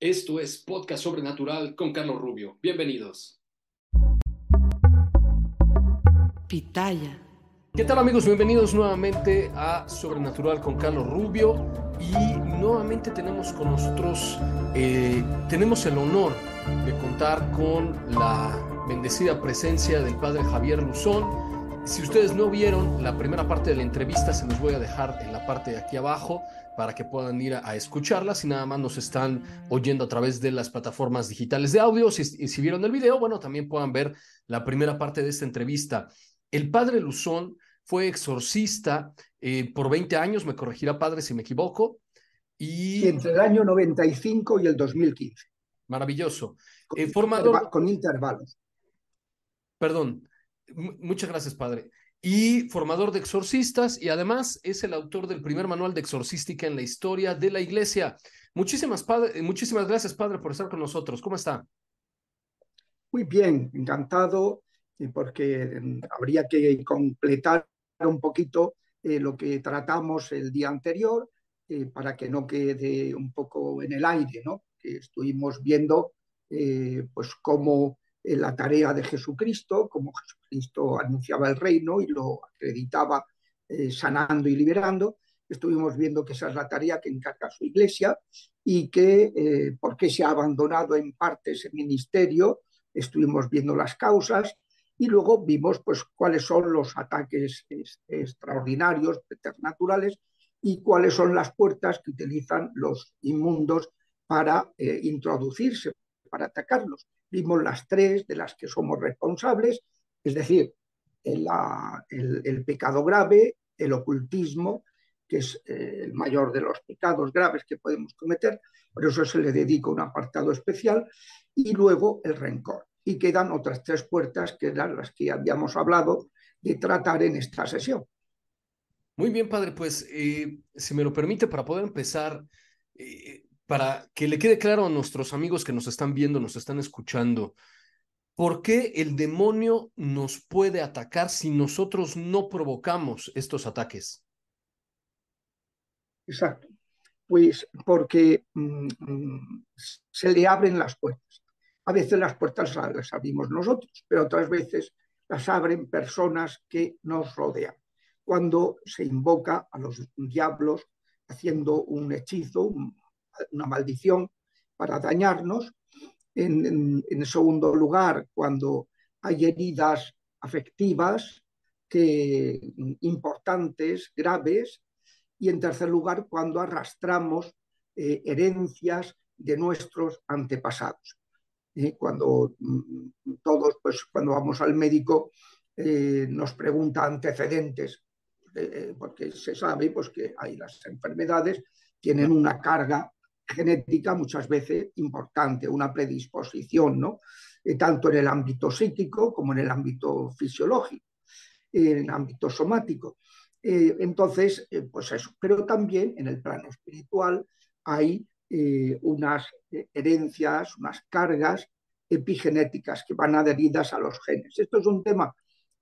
Esto es Podcast Sobrenatural con Carlos Rubio. Bienvenidos. Pitaya. ¿Qué tal amigos? Bienvenidos nuevamente a Sobrenatural con Carlos Rubio y nuevamente tenemos con nosotros, eh, tenemos el honor de contar con la bendecida presencia del padre Javier Luzón. Si ustedes no vieron la primera parte de la entrevista, se los voy a dejar en la parte de aquí abajo para que puedan ir a, escucharla. Si nada más nos están oyendo a través de las plataformas digitales de audio, si, si vieron el video, bueno, también puedan ver la primera parte de esta entrevista. El padre Luzón fue exorcista eh, por 20 años, me corregirá padre si me equivoco. Y... entre el año 95 y el 2015. Maravilloso. Con, eh, formador... con intervalos. Perdón, muchas gracias, padre y formador de exorcistas y además es el autor del primer manual de exorcística en la historia de la iglesia. Muchísimas, padre, muchísimas gracias, padre, por estar con nosotros. ¿Cómo está? Muy bien, encantado, porque mm, habría que completar un poquito eh, lo que tratamos el día anterior eh, para que no quede un poco en el aire, ¿no? Que estuvimos viendo eh, pues cómo la tarea de Jesucristo, como Jesucristo anunciaba el reino y lo acreditaba eh, sanando y liberando. Estuvimos viendo que esa es la tarea que encarga su iglesia y que eh, por qué se ha abandonado en parte ese ministerio. Estuvimos viendo las causas y luego vimos pues cuáles son los ataques extraordinarios, preternaturales y cuáles son las puertas que utilizan los inmundos para eh, introducirse, para atacarlos vimos las tres de las que somos responsables, es decir, el, pecado grave, el ocultismo, que es eh, el mayor de los pecados graves que podemos cometer, por eso se le dedica un apartado especial, y luego el rencor. Y quedan otras tres puertas que eran las que habíamos hablado de tratar en esta sesión. Muy bien, padre, pues eh, si me lo permite, para poder empezar, eh, para que le quede claro a nuestros amigos que nos están viendo, nos están escuchando, ¿por qué el demonio nos puede atacar si nosotros no provocamos estos ataques? Exacto. Pues porque mm, mm, se le abren las puertas. A veces las puertas las abrimos nosotros, pero otras veces las abren personas que nos rodean. Cuando se invoca a los diablos haciendo un hechizo, un una maldición para dañarnos. En, segundo lugar, cuando hay heridas afectivas que, importantes, graves. Y en tercer lugar, cuando arrastramos eh, herencias de nuestros antepasados. cuando mm, todos, pues cuando vamos al médico, eh, nos pregunta antecedentes, eh, porque se sabe pues, que hay las enfermedades, tienen una carga genética muchas veces importante, una predisposición, ¿no? Eh, tanto en el ámbito psíquico como en el ámbito fisiológico, en el ámbito somático. Eh, entonces, eh, pues eso, pero también en el plano espiritual hay unas herencias, unas cargas epigenéticas que van adheridas a los genes. Esto es un tema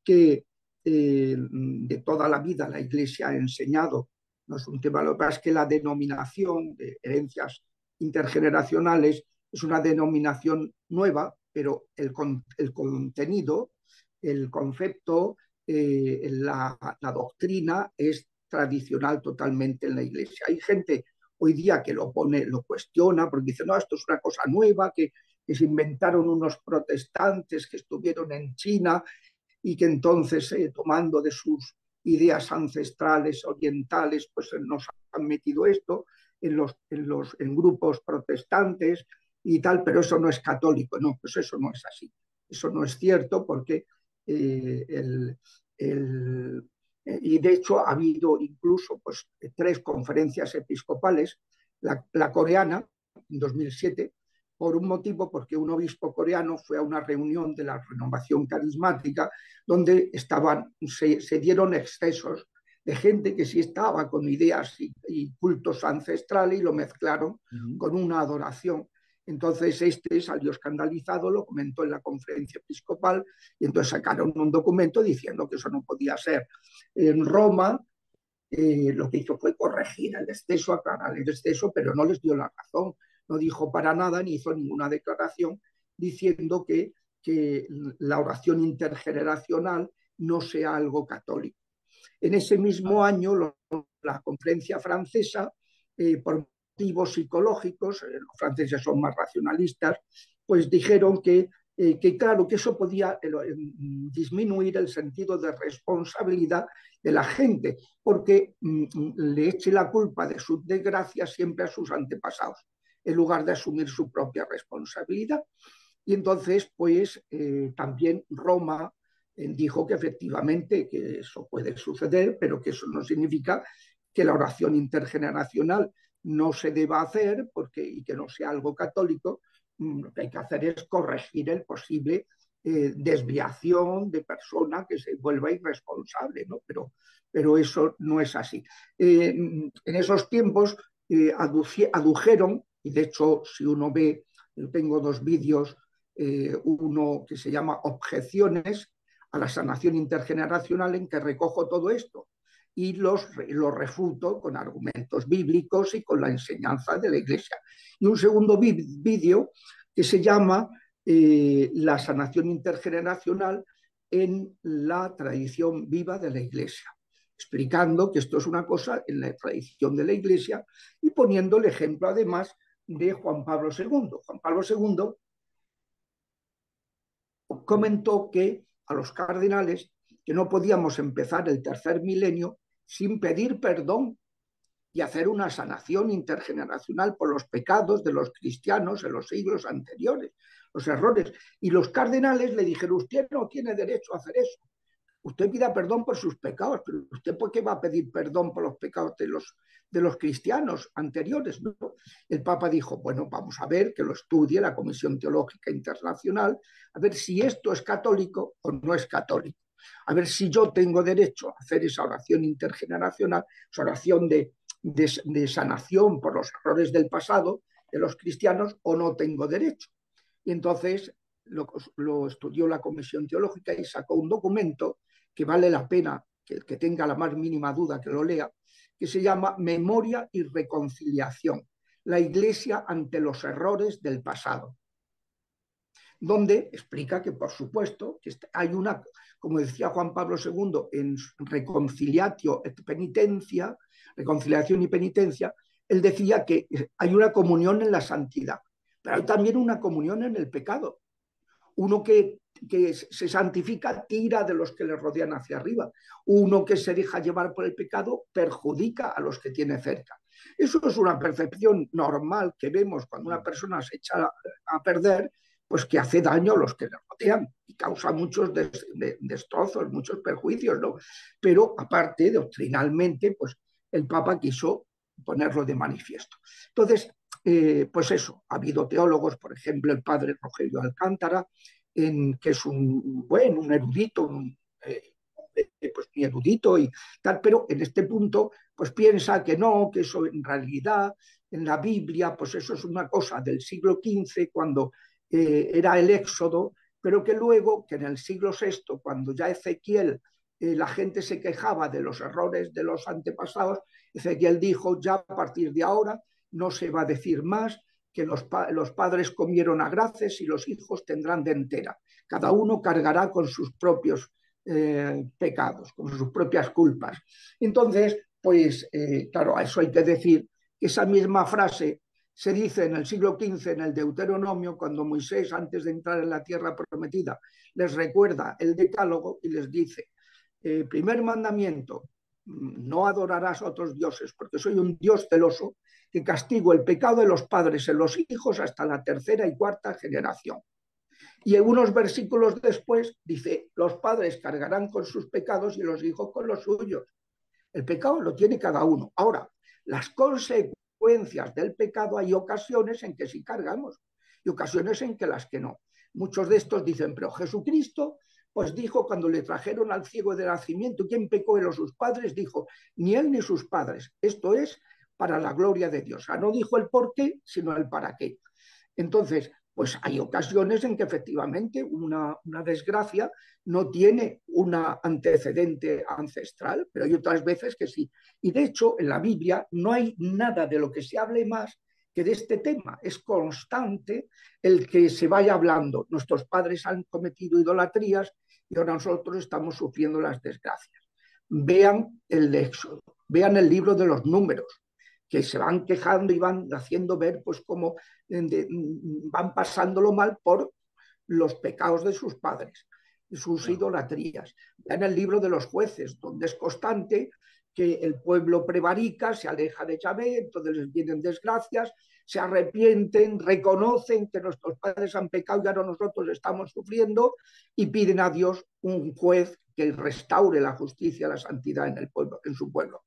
que de toda la vida la Iglesia ha enseñado no es un tema, lo que pasa es que la denominación de herencias intergeneracionales es una denominación nueva, pero el, el contenido, el concepto, eh, la, doctrina es tradicional totalmente en la iglesia. Hay gente hoy día que lo pone, lo cuestiona, porque dice, no, esto es una cosa nueva, que, que se inventaron unos protestantes que estuvieron en China y que entonces, eh, tomando de sus ideas ancestrales orientales, pues eh, nos han metido esto en los, en los en grupos protestantes y tal, pero eso no es católico, no, pues eso no es así. Eso no es cierto porque eh, el, el, y de hecho ha habido incluso pues, tres conferencias episcopales, la, la coreana en 2007, por un motivo, porque un obispo coreano fue a una reunión de la renovación carismática donde estaban, se, se dieron excesos de gente que sí estaba con ideas y, y cultos ancestrales y lo mezclaron uh -huh. con una adoración. Entonces este salió escandalizado, lo comentó en la conferencia episcopal y entonces sacaron un documento diciendo que eso no podía ser. En Roma eh, lo que hizo fue corregir el exceso, aclarar el exceso, pero no les dio la razón no dijo para nada ni hizo ninguna declaración diciendo que, que la oración intergeneracional no sea algo católico. En ese mismo año, lo, la conferencia francesa, eh, por motivos psicológicos, eh, los franceses son más racionalistas, pues dijeron que, eh, que claro, que eso podía eh, disminuir el sentido de responsabilidad de la gente, porque mm, le eche la culpa de sus desgracias siempre a sus antepasados en lugar de asumir su propia responsabilidad. Y entonces, pues eh, también Roma eh, dijo que efectivamente que eso puede suceder, pero que eso no significa que la oración intergeneracional no se deba hacer porque, y que no sea algo católico. Mm, lo que hay que hacer es corregir el posible eh, desviación de persona que se vuelva irresponsable, ¿no? Pero, pero eso no es así. Eh, en esos tiempos eh, adujeron y de hecho, si uno ve, yo tengo dos vídeos, eh, uno que se llama Objeciones a la sanación intergeneracional, en que recojo todo esto y los, refuto con argumentos bíblicos y con la enseñanza de la Iglesia. Y un segundo vídeo que se llama eh, La sanación intergeneracional en la tradición viva de la Iglesia explicando que esto es una cosa en la tradición de la Iglesia y poniendo el ejemplo además de Juan Pablo II. Juan Pablo II comentó que a los cardenales que no podíamos empezar el tercer milenio sin pedir perdón y hacer una sanación intergeneracional por los pecados de los cristianos en los siglos anteriores, los errores. Y los cardenales le dijeron, usted no tiene derecho a hacer eso. Usted pida perdón por sus pecados, pero usted por qué va a pedir perdón por los pecados de los, de los cristianos anteriores. El Papa dijo, bueno, vamos a ver que lo estudie la Comisión Teológica Internacional, a ver si esto es católico o no es católico, a ver si yo tengo derecho a hacer esa oración intergeneracional, esa oración de, de, de sanación por los errores del pasado de los cristianos o no tengo derecho. Y entonces lo, lo, estudió la Comisión Teológica y sacó un documento que vale la pena que el que tenga la más mínima duda que lo lea, que se llama Memoria y Reconciliación, la Iglesia ante los errores del pasado, donde explica que, por supuesto, que hay una, como decía Juan Pablo II, en Reconciliatio et Penitencia, reconciliación y penitencia, él decía que hay una comunión en la santidad, pero hay también una comunión en el pecado. Uno que que se santifica tira de los que le rodean hacia arriba. Uno que se deja llevar por el pecado perjudica a los que tiene cerca. Eso es una percepción normal que vemos cuando una persona se echa a perder, pues que hace daño a los que le rodean y causa muchos destrozos, muchos perjuicios, ¿no? Pero aparte, doctrinalmente, pues el Papa quiso ponerlo de manifiesto. Entonces, eh, pues eso, ha habido teólogos, por ejemplo, el padre Rogelio Alcántara, en, que es un bueno, un erudito, un, eh, pues muy erudito y tal, pero en este punto pues piensa que no, que eso en realidad en la Biblia pues eso es una cosa del siglo XV cuando eh, era el Éxodo, pero que luego que en el siglo VI cuando ya Ezequiel eh, la gente se quejaba de los errores de los antepasados, Ezequiel dijo ya a partir de ahora no se va a decir más que los, pa los, padres comieron a graces y los hijos tendrán de entera. Cada uno cargará con sus propios eh, pecados, con sus propias culpas. Entonces, pues, eh, claro, a eso hay que decir que esa misma frase se dice en el siglo XV, en el Deuteronomio, cuando Moisés, antes de entrar en la tierra prometida, les recuerda el decálogo y les dice, eh, primer mandamiento, no adorarás a otros dioses, porque soy un Dios celoso que castigo el pecado de los padres en los hijos hasta la tercera y cuarta generación. Y en unos versículos después dice, los padres cargarán con sus pecados y los hijos con los suyos. El pecado lo tiene cada uno. Ahora, las consecuencias del pecado hay ocasiones en que sí cargamos y ocasiones en que las que no. Muchos de estos dicen, pero Jesucristo, pues dijo cuando le trajeron al ciego de nacimiento, ¿quién pecó en sus padres? Dijo, ni él ni sus padres. Esto es para la gloria de Dios. No dijo el por qué, sino el para qué. Entonces, pues hay ocasiones en que efectivamente una, una, desgracia no tiene un antecedente ancestral, pero hay otras veces que sí. Y de hecho, en la Biblia no hay nada de lo que se hable más que de este tema. Es constante el que se vaya hablando. Nuestros padres han cometido idolatrías y ahora nosotros estamos sufriendo las desgracias. Vean el Éxodo, vean el libro de los números, que se van quejando y van haciendo ver pues cómo eh, mm, van pasándolo mal por los pecados de sus padres, sus idolatrías. En el libro de los jueces, donde es constante que el pueblo prevarica, se aleja de Yahvé, entonces les vienen desgracias, se arrepienten, reconocen que nuestros padres han pecado y ahora nosotros estamos sufriendo y piden a Dios un juez que restaure la justicia, la santidad en el pueblo, en su pueblo.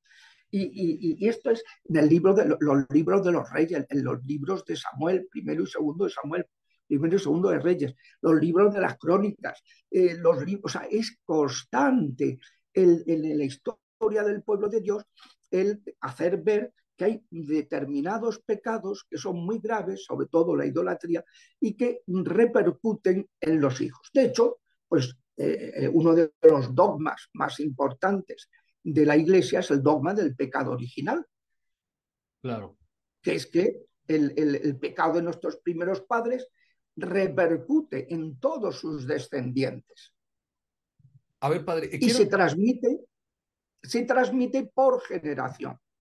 Y, esto es en el libro de los libros de los reyes, en los libros de Samuel, primero y segundo de Samuel, primero y segundo de Reyes, los libros de las crónicas, eh, los libros, o sea, es constante en la historia del pueblo de Dios el hacer ver que hay determinados pecados que son muy graves, sobre todo la idolatría, y que repercuten en los hijos. De hecho, pues eh, eh, uno de los dogmas más importantes de la Iglesia es el dogma del pecado original. Claro. Que es que el, pecado de nuestros primeros padres repercute en todos sus descendientes. A ver, padre. Y se transmite, se transmite por generación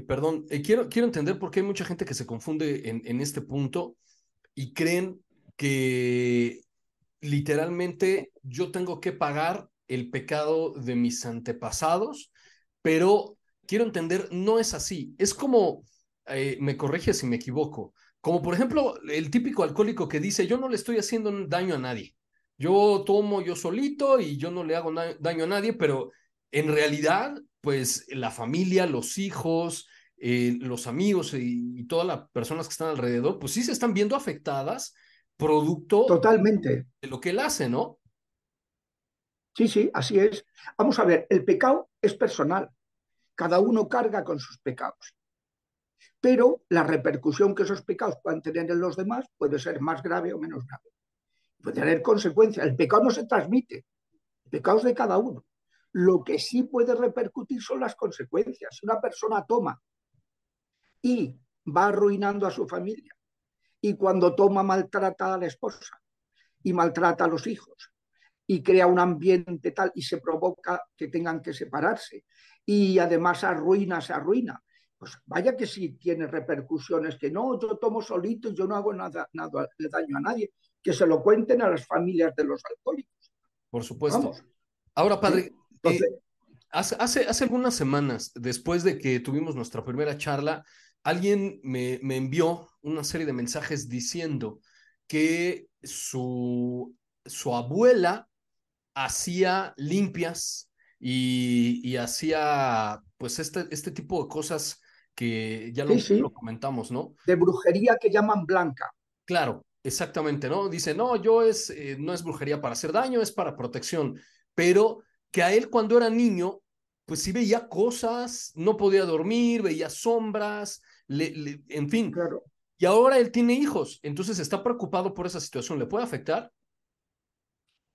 Eh, perdón, eh, quiero, quiero entender por qué hay mucha gente que se confunde en, este punto y creen que literalmente yo tengo que pagar el pecado de mis antepasados, pero quiero entender, no es así. Es como, eh, me corrige si me equivoco, como por ejemplo el típico alcohólico que dice, yo no le estoy haciendo daño a nadie. Yo tomo yo solito y yo no le hago daño a nadie, pero en realidad pues la familia, los hijos, eh, los amigos y, todas las personas que están alrededor, pues sí se están viendo afectadas producto Totalmente. de lo que él hace, ¿no? Sí, sí, así es. Vamos a ver, el pecado es personal. Cada uno carga con sus pecados. Pero la repercusión que esos pecados puedan tener en los demás puede ser más grave o menos grave. Puede tener consecuencias. El pecado no se transmite. El pecado es de cada uno. Lo que sí puede repercutir son las consecuencias. Si una persona toma y va arruinando a su familia, y cuando toma maltrata a la esposa y maltrata a los hijos y crea un ambiente tal y se provoca que tengan que separarse y además arruina, se arruina, pues vaya que sí tiene repercusiones, que no, yo tomo solito y yo no hago nada, nada de daño a nadie, que se lo cuenten a las familias de los alcohólicos. Por supuesto. Ahora, padre, eh, hace, hace, algunas semanas, después de que tuvimos nuestra primera charla, alguien me, me envió una serie de mensajes diciendo que su, su abuela hacía limpias y, hacía pues este, este tipo de cosas que ya lo, comentamos, ¿no? De brujería que llaman blanca. Claro, exactamente, ¿no? Dice, no, yo es, eh, no es brujería para hacer daño, es para protección, pero que a él cuando era niño pues sí veía cosas, no podía dormir, veía sombras, en fin. Claro. Y ahora él tiene hijos, entonces está preocupado por esa situación. ¿Le puede afectar?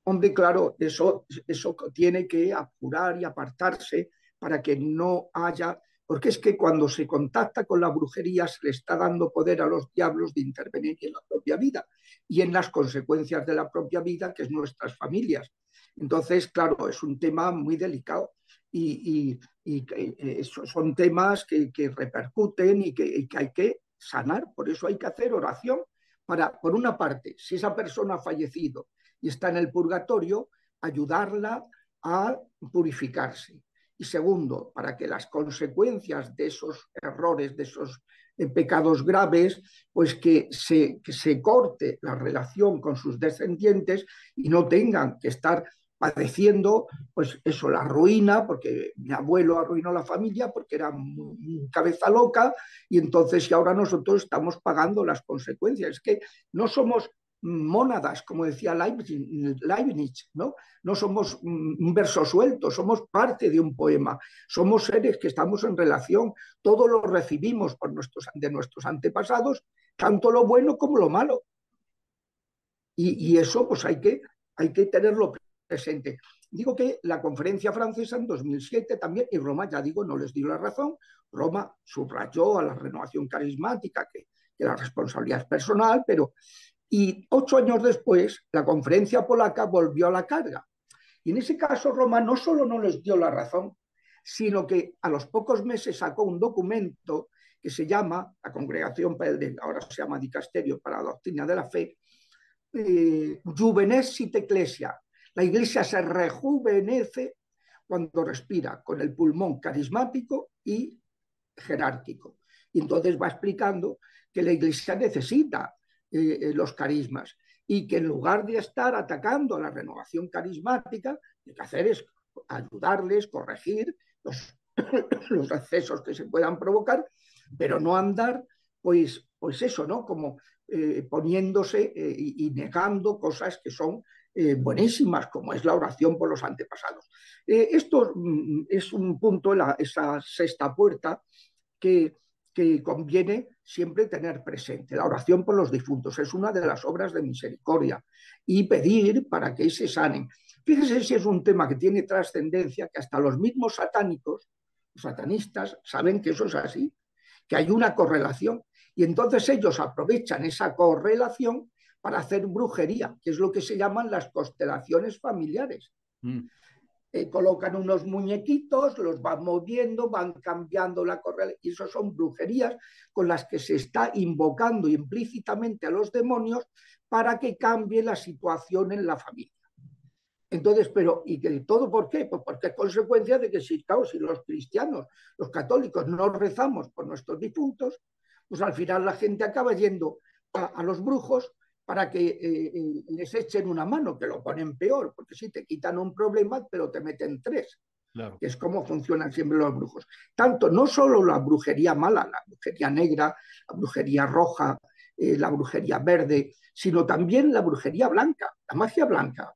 Hombre, claro, eso, eso tiene que apurar y apartarse para que no haya, porque es que cuando se contacta con la brujería se le está dando poder a los diablos de intervenir en la propia vida y en las consecuencias de la propia vida, que es nuestras familias. Entonces, claro, es un tema muy delicado y, eh, son temas que, repercuten y que, hay que sanar. Por eso hay que hacer oración para, por una parte, si esa persona ha fallecido y está en el purgatorio, ayudarla a purificarse. Y segundo, para que las consecuencias de esos errores, de esos eh, pecados graves, pues que se, que se corte la relación con sus descendientes y no tengan que estar padeciendo, pues eso, la ruina, porque mi abuelo arruinó la familia porque era cabeza loca y entonces y ahora nosotros estamos pagando las consecuencias. Es que no somos mónadas, como decía Leibniz, ¿no? No somos un verso suelto, somos parte de un poema, somos seres que estamos en relación, todo lo recibimos por nuestros, de nuestros antepasados, tanto lo bueno como lo malo. Y, y eso pues hay que, hay que tenerlo presente. Digo que la conferencia francesa en 2007 también, y Roma, ya digo, no les dio la razón, Roma subrayó a la renovación carismática que, la responsabilidad es personal, pero... Y ocho años después, la conferencia polaca volvió a la carga. Y en ese caso, Roma no solo no les dio la razón, sino que a los pocos meses sacó un documento que se llama, la congregación, ahora se llama Dicasterio para la Doctrina de la Fe, eh, Juvenesit Ecclesia, la iglesia se rejuvenece cuando respira con el pulmón carismático y jerárquico. Y entonces va explicando que la iglesia necesita eh, eh, los carismas y que en lugar de estar atacando a la renovación carismática, lo que hacer es ayudarles, corregir los, los excesos que se puedan provocar, pero no andar, pues, pues eso, ¿no? Como eh, poniéndose y, negando cosas que son eh, buenísimas, como es la oración por los antepasados. Eh, esto mm, es un punto, esa sexta puerta, que, conviene siempre tener presente. La oración por los difuntos es una de las obras de misericordia y pedir para que se sanen. Fíjese si es un tema que tiene trascendencia, que hasta los mismos satánicos, satanistas, saben que eso es así, que hay una correlación. Y entonces ellos aprovechan esa correlación para hacer brujería, que es lo que se llaman las constelaciones familiares. Mm. Eh, colocan unos muñequitos, los van moviendo, van cambiando la correlación, y eso son brujerías con las que se está invocando implícitamente a los demonios para que cambie la situación en la familia. Entonces, pero, ¿y que todo por qué? Pues porque es consecuencia de que si, si los cristianos, los católicos no rezamos por nuestros difuntos, pues al final la gente acaba yendo a los brujos para que eh, eh, les echen una mano, que lo ponen peor, porque si te quitan un problema, pero te meten tres. Que es como funcionan siempre los brujos. Tanto, no solo la brujería mala, la brujería negra, la brujería roja, eh, la brujería verde, sino también la brujería blanca, la magia blanca.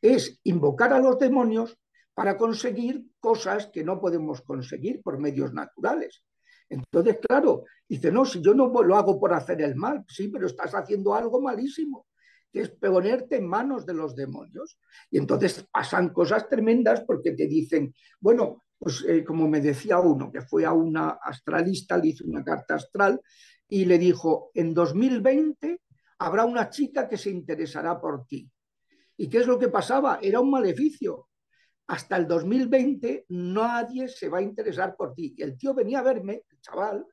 Es invocar a los demonios para conseguir cosas que no podemos conseguir por medios naturales. Entonces, claro, dice, no, si yo no lo hago por hacer el mal, sí, pero estás haciendo algo malísimo, que es ponerte en manos de los demonios. Y entonces pasan cosas tremendas porque te dicen, bueno, pues eh, como me decía uno, que fue a una astralista, le hizo una carta astral y le dijo, en 2020 habrá una chica que se interesará por ti. ¿Y qué es lo que pasaba? Era un maleficio hasta el 2020 nadie se va a interesar por ti. Y el tío venía a verme, el chaval,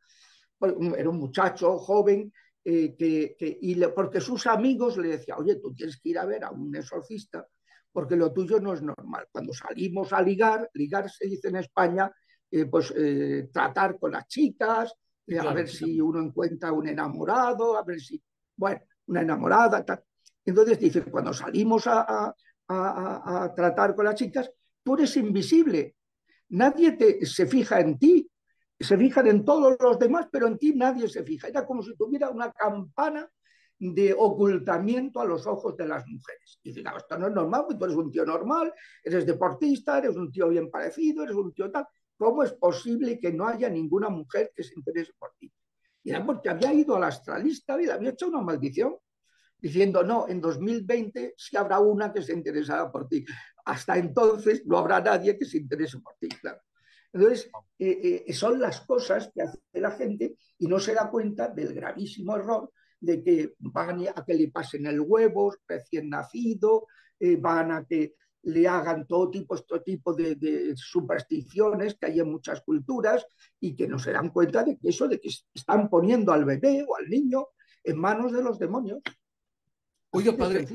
era un muchacho joven, eh, que, y porque sus amigos le decían, oye, tú tienes que ir a ver a un exorcista porque lo tuyo no es normal. Cuando salimos a ligar, ligar se dice en España, eh, pues eh, tratar con las chicas, a ver si uno encuentra un enamorado, a ver si, bueno, una enamorada, tal. Entonces dice, cuando salimos a, a tratar con las chicas, tú eres invisible. Nadie te, se fija en ti, se fijan en todos los demás, pero en ti nadie se fija. Era como si tuviera una campana de ocultamiento a los ojos de las mujeres. Y digo, esto no es normal, porque tú eres un tío normal, eres deportista, eres un tío bien parecido, eres un tío tal. ¿Cómo es posible que no haya ninguna mujer que se interese por ti? Y era porque había ido al astralista y le había hecho una maldición, diciendo, no, en 2020 sí habrá una que se interesará por ti. Hasta entonces no habrá nadie que se interese por ti, claro. Entonces, eh, eh, son las cosas que hace la gente y no se da cuenta del gravísimo error de que van a que le pasen el huevo recién nacido, eh, van a que le hagan todo tipo, este tipo de, supersticiones que hay en muchas culturas y que no se dan cuenta de que eso, de que están poniendo al bebé o al niño en manos de los demonios. Oiga, padre,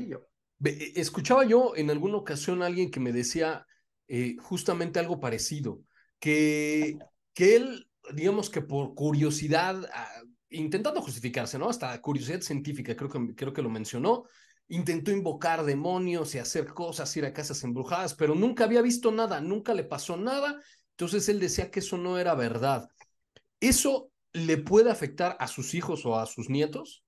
escuchaba yo en alguna ocasión a alguien que me decía eh, justamente algo parecido, que, que él, digamos que por curiosidad, ah, intentando justificarse, ¿no? Hasta curiosidad científica, creo que, creo que lo mencionó, intentó invocar demonios y hacer cosas, ir a casas embrujadas, pero nunca había visto nada, nunca le pasó nada, entonces él decía que eso no era verdad. ¿Eso le puede afectar a sus hijos o a sus nietos?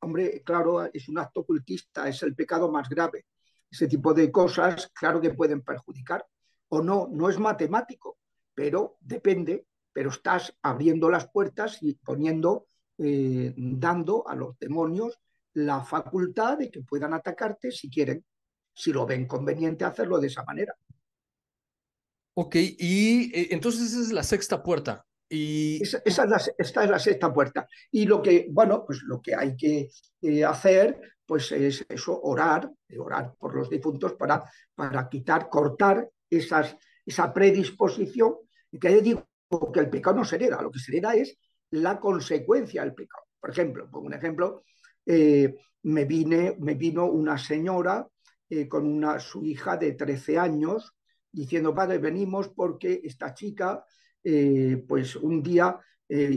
Hombre, claro, es un acto ocultista, es el pecado más grave. Ese tipo de cosas, claro que pueden perjudicar. O no, no es matemático, pero depende pero estás abriendo las puertas y poniendo, eh, dando a los demonios la facultad de que puedan atacarte si quieren, si lo ven conveniente hacerlo de esa manera. Ok, y eh, entonces esa es la sexta puerta. Y... Esa, es la, esta es la sexta puerta. Y lo que, bueno, pues lo que hay que eh, hacer, pues es eso, orar, orar por los difuntos para, para quitar, cortar esas, esa predisposición. Que digo, porque el pecado no se hereda, lo que se hereda es la consecuencia del pecado. Por ejemplo, pongo un ejemplo, eh, me, vine, me vino una señora eh, con una, su hija de 13 años diciendo, padre, venimos porque esta chica, eh, pues un día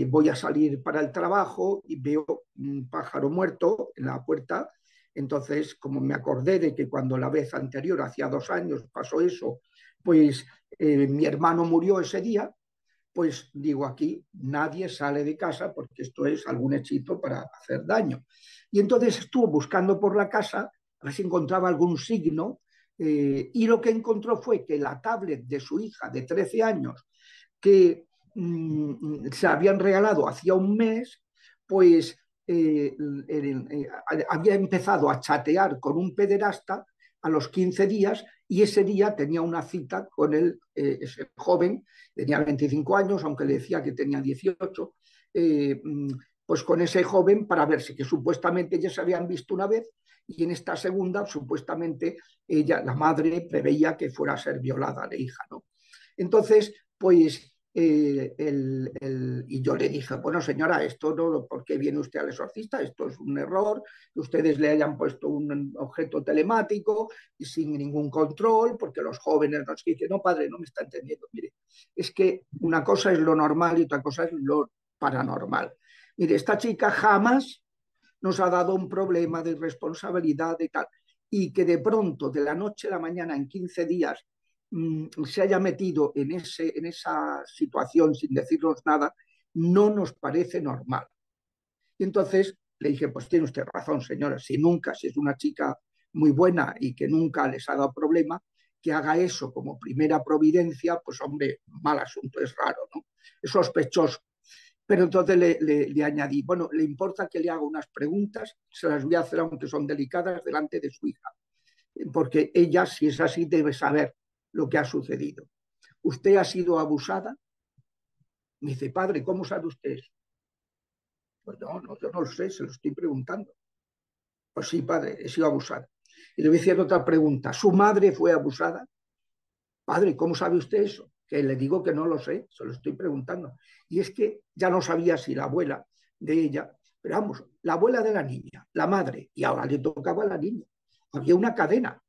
voy a salir para el trabajo y veo un pájaro muerto en la puerta. Entonces, como me acordé de que cuando la vez anterior, hacía dos años, pasó eso, pues mi hermano murió ese día, pues digo aquí, nadie sale de casa porque esto es algún hechizo para hacer daño. Y entonces estuvo buscando por la casa a ver si encontraba algún signo eh, y lo que encontró fue que la tablet de su hija de 13 años, que mm, se habían regalado hacía un mes, pues eh, eh, había empezado a chatear con un pederasta a los 15 días y ese día tenía una cita con el, eh, ese joven, tenía 25 años, aunque le decía que tenía 18, eh, mm, pues con ese joven para verse, que supuestamente ya se habían visto una vez y en esta segunda supuestamente ella, la madre, preveía que fuera a ser violada la hija, ¿no? Entonces, pues eh, y yo le dije, bueno señora, esto no, ¿por qué viene usted al exorcista? Esto es un error, que ustedes le hayan puesto un objeto telemático y sin ningún control, porque los jóvenes nos dicen, no padre, no me está entendiendo, mire, es que una cosa es lo normal y otra cosa es lo paranormal. Mire, esta chica jamás nos ha dado un problema de responsabilidad de tal, y que de pronto, de la noche a la mañana, en 15 días, se haya metido en, ese, en esa situación sin decirnos nada, no nos parece normal. Y entonces le dije, pues tiene usted razón, señora, si nunca, si es una chica muy buena y que nunca les ha dado problema, que haga eso como primera providencia, pues hombre, mal asunto, es raro, ¿no? Es sospechoso. Pero entonces le, le, añadí, bueno, le importa que le haga unas preguntas, se las voy a hacer aunque son delicadas delante de su hija, porque ella, si es así, debe saber lo que ha sucedido. ¿Usted ha sido abusada? Me dice, padre, ¿cómo sabe usted eso? Pues no, no, yo no lo sé, se lo estoy preguntando. Pues sí, padre, he sido abusada. Y le voy a hacer otra pregunta. ¿Su madre fue abusada? Padre, ¿cómo sabe usted eso? Que le digo que no lo sé, se lo estoy preguntando. Y es que ya no sabía si la abuela de ella, pero vamos, la abuela de la niña, la madre, y ahora le tocaba a la niña. Había una cadena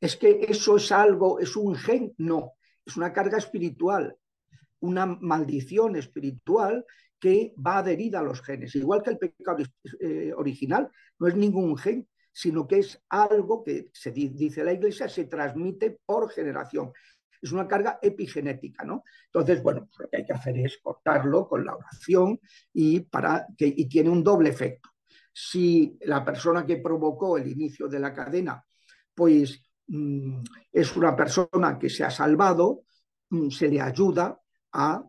es que eso es algo, es un gen, no, es una carga espiritual, una maldición espiritual que va adherida a los genes. Igual que el pecado eh, original, no es ningún gen, sino que es algo que, se dice la iglesia, se transmite por generación. Es una carga epigenética, ¿no? Entonces, bueno, lo que hay que hacer es cortarlo con la oración y, para y tiene un doble efecto. Si la persona que provocó el inicio de la cadena, pues es una persona que se ha salvado, mm, se le ayuda a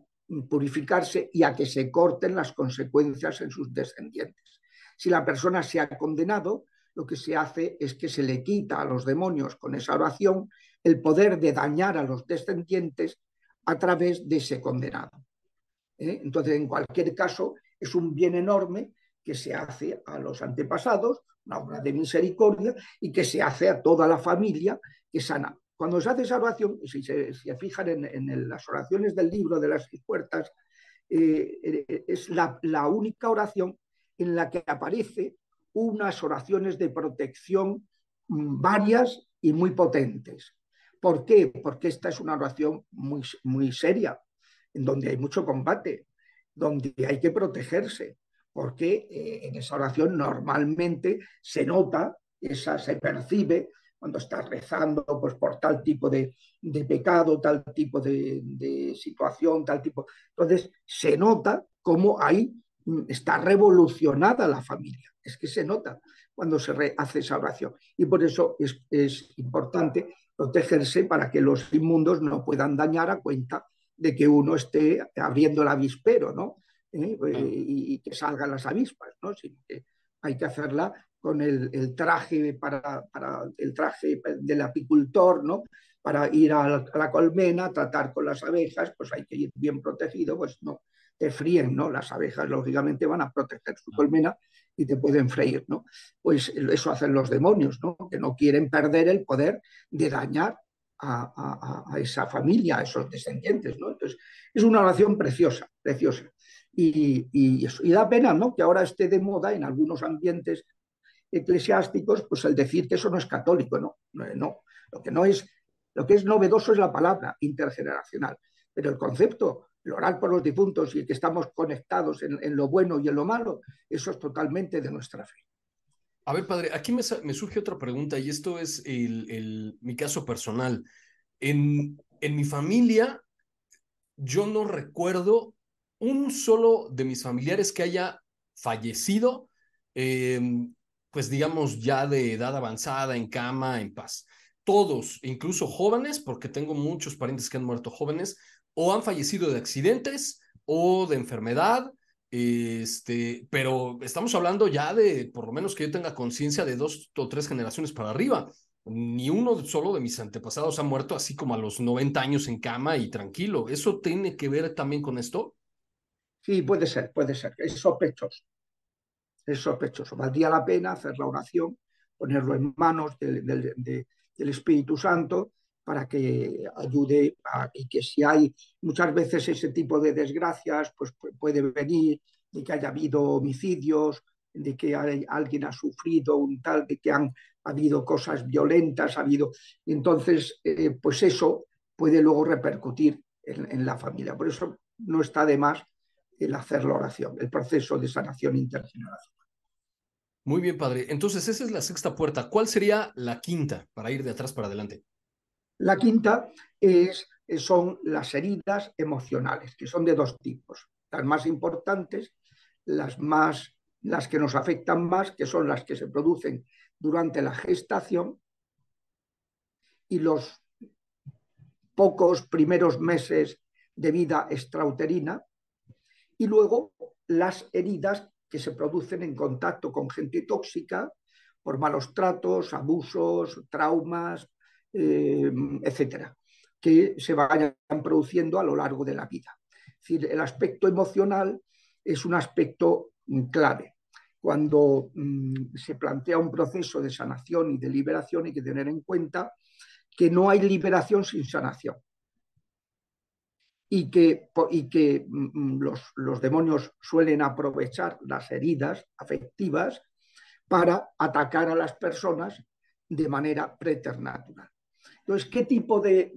purificarse y a que se corten las consecuencias en sus descendientes. Si la persona se ha condenado, lo que se hace es que se le quita a los demonios con esa oración el poder de dañar a los descendientes a través de ese condenado. ¿eh? Entonces, en cualquier caso, es un bien enorme que se hace a los antepasados, una obra de misericordia, y que se hace a toda la familia que sana. Cuando se hace esa oración, si se, fijan en, las oraciones del libro de las puertas, eh, eh, es la, la única oración en la que aparece unas oraciones de protección mm, varias y muy potentes. ¿Por qué? Porque esta es una oración muy, muy seria, en donde hay mucho combate, donde hay que protegerse, porque eh, en esa oración normalmente se nota, esa se percibe cuando estás rezando pues, por tal tipo de, pecado, tal tipo de, de, situación, tal tipo. Entonces se nota cómo ahí mm, está revolucionada la familia. Es que se nota cuando se hace esa oración. Y por eso es, es importante protegerse para que los inmundos no puedan dañar a cuenta de que uno esté abriendo el avispero, ¿no? ¿Eh? Y, que salgan las avispas, ¿no? Sino que hay que hacerla con el, traje para, para, el traje del apicultor, ¿no? Para ir a la, a la, colmena, tratar con las abejas, pues hay que ir bien protegido, pues no te fríen, ¿no? Las abejas lógicamente van a proteger su colmena y te pueden freír, ¿no? Pues eso hacen los demonios, ¿no? Que no quieren perder el poder de dañar a, esa familia, a esos descendientes, ¿no? Entonces, es una oración preciosa, preciosa. Y, da pena, ¿no? Que ahora esté de moda en algunos ambientes eclesiásticos, pues el decir que eso no es católico, ¿no? No, lo que no es, lo que es novedoso es la palabra intergeneracional, pero el concepto el orar por los difuntos y que estamos conectados en, lo bueno y en lo malo, eso es totalmente de nuestra fe. A ver, padre, aquí me, surge otra pregunta y esto es el, mi caso personal. En, en mi familia, yo no recuerdo un solo de mis familiares que haya fallecido, em, pues digamos ya de edad avanzada, en cama, en paz. Todos, incluso jóvenes, porque tengo muchos parientes que han muerto jóvenes, o han fallecido de accidentes o de enfermedad, este, pero estamos hablando ya de, por lo menos que yo tenga conciencia de dos o tres generaciones para arriba. Ni uno solo de mis antepasados ha muerto así como a los 90 años en cama y tranquilo. ¿Eso tiene que ver también con esto? Sí, puede ser, puede ser. Es sospechoso. Es sospechoso. Valdría la pena hacer la oración, ponerlo en manos del Espíritu Santo para que ayude a, y que si hay muchas veces ese tipo de desgracias, pues puede venir de que haya habido homicidios, de que alguien ha sufrido un tal, de que han habido cosas violentas, ha habido. Entonces, eh, pues eso puede luego repercutir en, la familia. Por eso no está de más el hacer la oración, el proceso de sanación intergeneracional. Muy bien, padre. Entonces, esa es la sexta puerta. ¿Cuál sería la quinta para ir de atrás para adelante? La quinta es, son las heridas emocionales, que son de dos tipos. Las más importantes, las, más, las que nos afectan más, que son las que se producen durante la gestación y los pocos primeros meses de vida extrauterina, y luego las heridas que se producen en contacto con gente tóxica por malos tratos, abusos, traumas, eh, etcétera, que se vayan produciendo a lo largo de la vida. Es decir, el aspecto emocional es un aspecto mm, clave. Cuando mm, se plantea un proceso de sanación y de liberación hay que tener en cuenta que no hay liberación sin sanación y que, y que mm, los, los, demonios suelen aprovechar las heridas afectivas para atacar a las personas de manera preternatural. Entonces, ¿qué tipo de,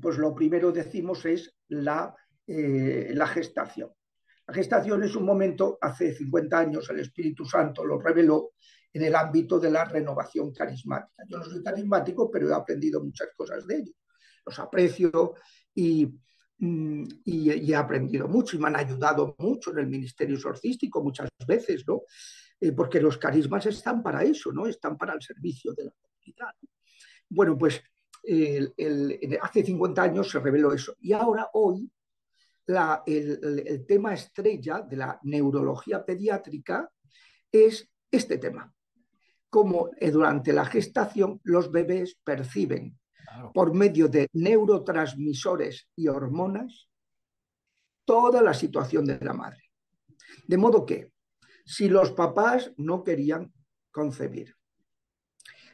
pues lo primero decimos es la, eh, la gestación. La gestación es un momento, hace 50 años el Espíritu Santo lo reveló en el ámbito de la renovación carismática. Yo no soy carismático, pero he aprendido muchas cosas de ello. Los aprecio y, mm, y, he aprendido mucho y me han ayudado mucho en el ministerio exorcístico muchas veces, ¿no? eh, porque los carismas están para eso, ¿no? Están para el servicio de la comunidad. Bueno, pues hace 50 años se reveló eso. Y ahora, hoy, el, tema estrella de la neurología pediátrica es este tema. Cómo eh, durante la gestación los bebés perciben por medio de neurotransmisores y hormonas toda la situación de la madre. De modo que si los papás no querían concebir,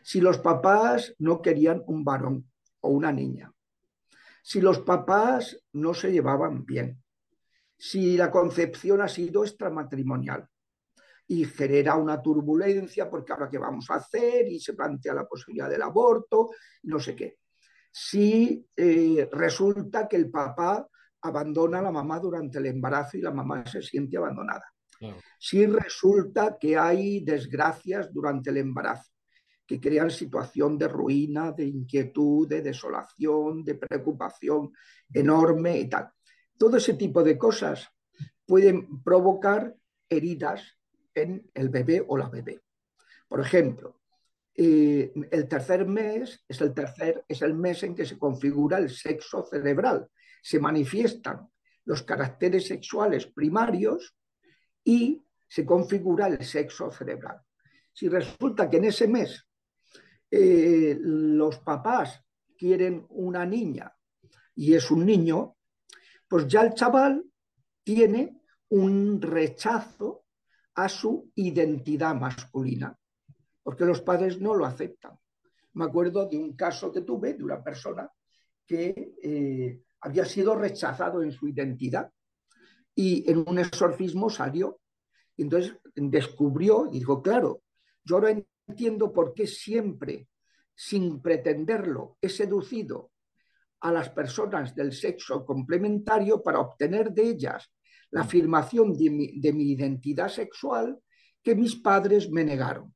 si los papás no querían un varón o una niña, si los papás no se llevaban bien, si la concepción ha sido extramatrimonial y genera una turbulencia porque ahora qué vamos a hacer y se plantea la posibilidad del aborto, no sé qué. Si eh, resulta que el papá abandona a la mamá durante el embarazo y la mamá se siente abandonada. Si resulta que hay desgracias durante el embarazo que crean situación de ruina, de inquietud, de desolación, de preocupación enorme y tal. Todo ese tipo de cosas pueden provocar heridas en el bebé o la bebé. Por ejemplo, eh, el tercer mes es el, tercer, es el mes en que se configura el sexo cerebral. Se manifiestan los caracteres sexuales primarios y se configura el sexo cerebral. Si resulta que en ese mes eh, los papás quieren una niña y es un niño, pues ya el chaval tiene un rechazo a su identidad masculina, porque los padres no lo aceptan. Me acuerdo de un caso que tuve de una persona que eh, había sido rechazado en su identidad y en un exorcismo salió. Entonces descubrió y dijo, claro, yo ahora entiendo por qué siempre, sin pretenderlo, he seducido a las personas del sexo complementario para obtener de ellas la afirmación de mi, de mi identidad sexual que mis padres me negaron.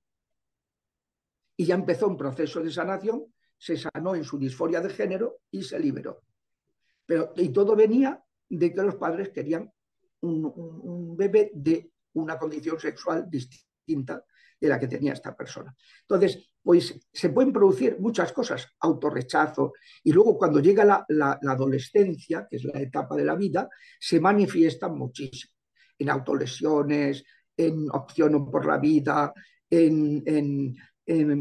Y ya empezó un proceso de sanación, se sanó en su disforia de género y se liberó. Pero, y todo venía de que los padres querían un, bebé de una condición sexual distinta de la que tenía esta persona. Entonces, pues se pueden producir muchas cosas, autorrechazo, y luego cuando llega la, adolescencia, que es la etapa de la vida, se manifiestan muchísimo, en autolesiones, en opción por la vida, en,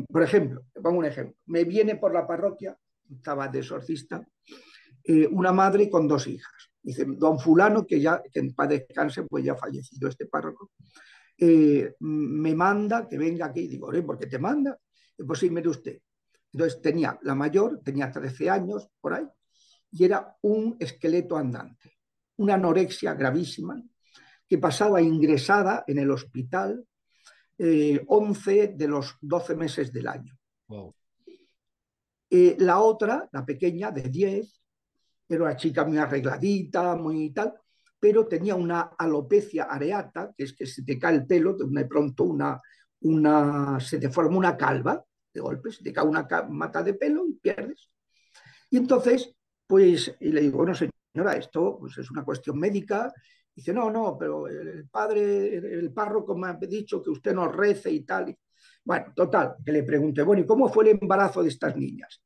por ejemplo, pongo un ejemplo, me viene por la parroquia, estaba de exorcista, eh, una madre con dos hijas. Dice, don fulano, que ya, que en paz descanse, pues ya ha fallecido este párroco, eh, me manda que venga aquí. Digo, ¿por qué te manda? Pues sí, mire usted. Entonces tenía la mayor, tenía 13 años por ahí, y era un esqueleto andante, una anorexia gravísima, que pasaba ingresada en el hospital 11 eh, de los 12 meses del año. Eh, la otra, la pequeña, de 10, era una chica muy arregladita, muy tal, pero tenía una alopecia areata, que es que se te cae el pelo, de pronto una, una, se te forma una calva, de golpe, se te cae una mata de pelo y pierdes. Y entonces, pues, y le digo, bueno, señora, esto pues, es una cuestión médica. Dice, no, no, pero el padre, el párroco me ha dicho que usted no rece y tal. Bueno, total, que le pregunté, bueno, ¿y cómo fue el embarazo de estas niñas?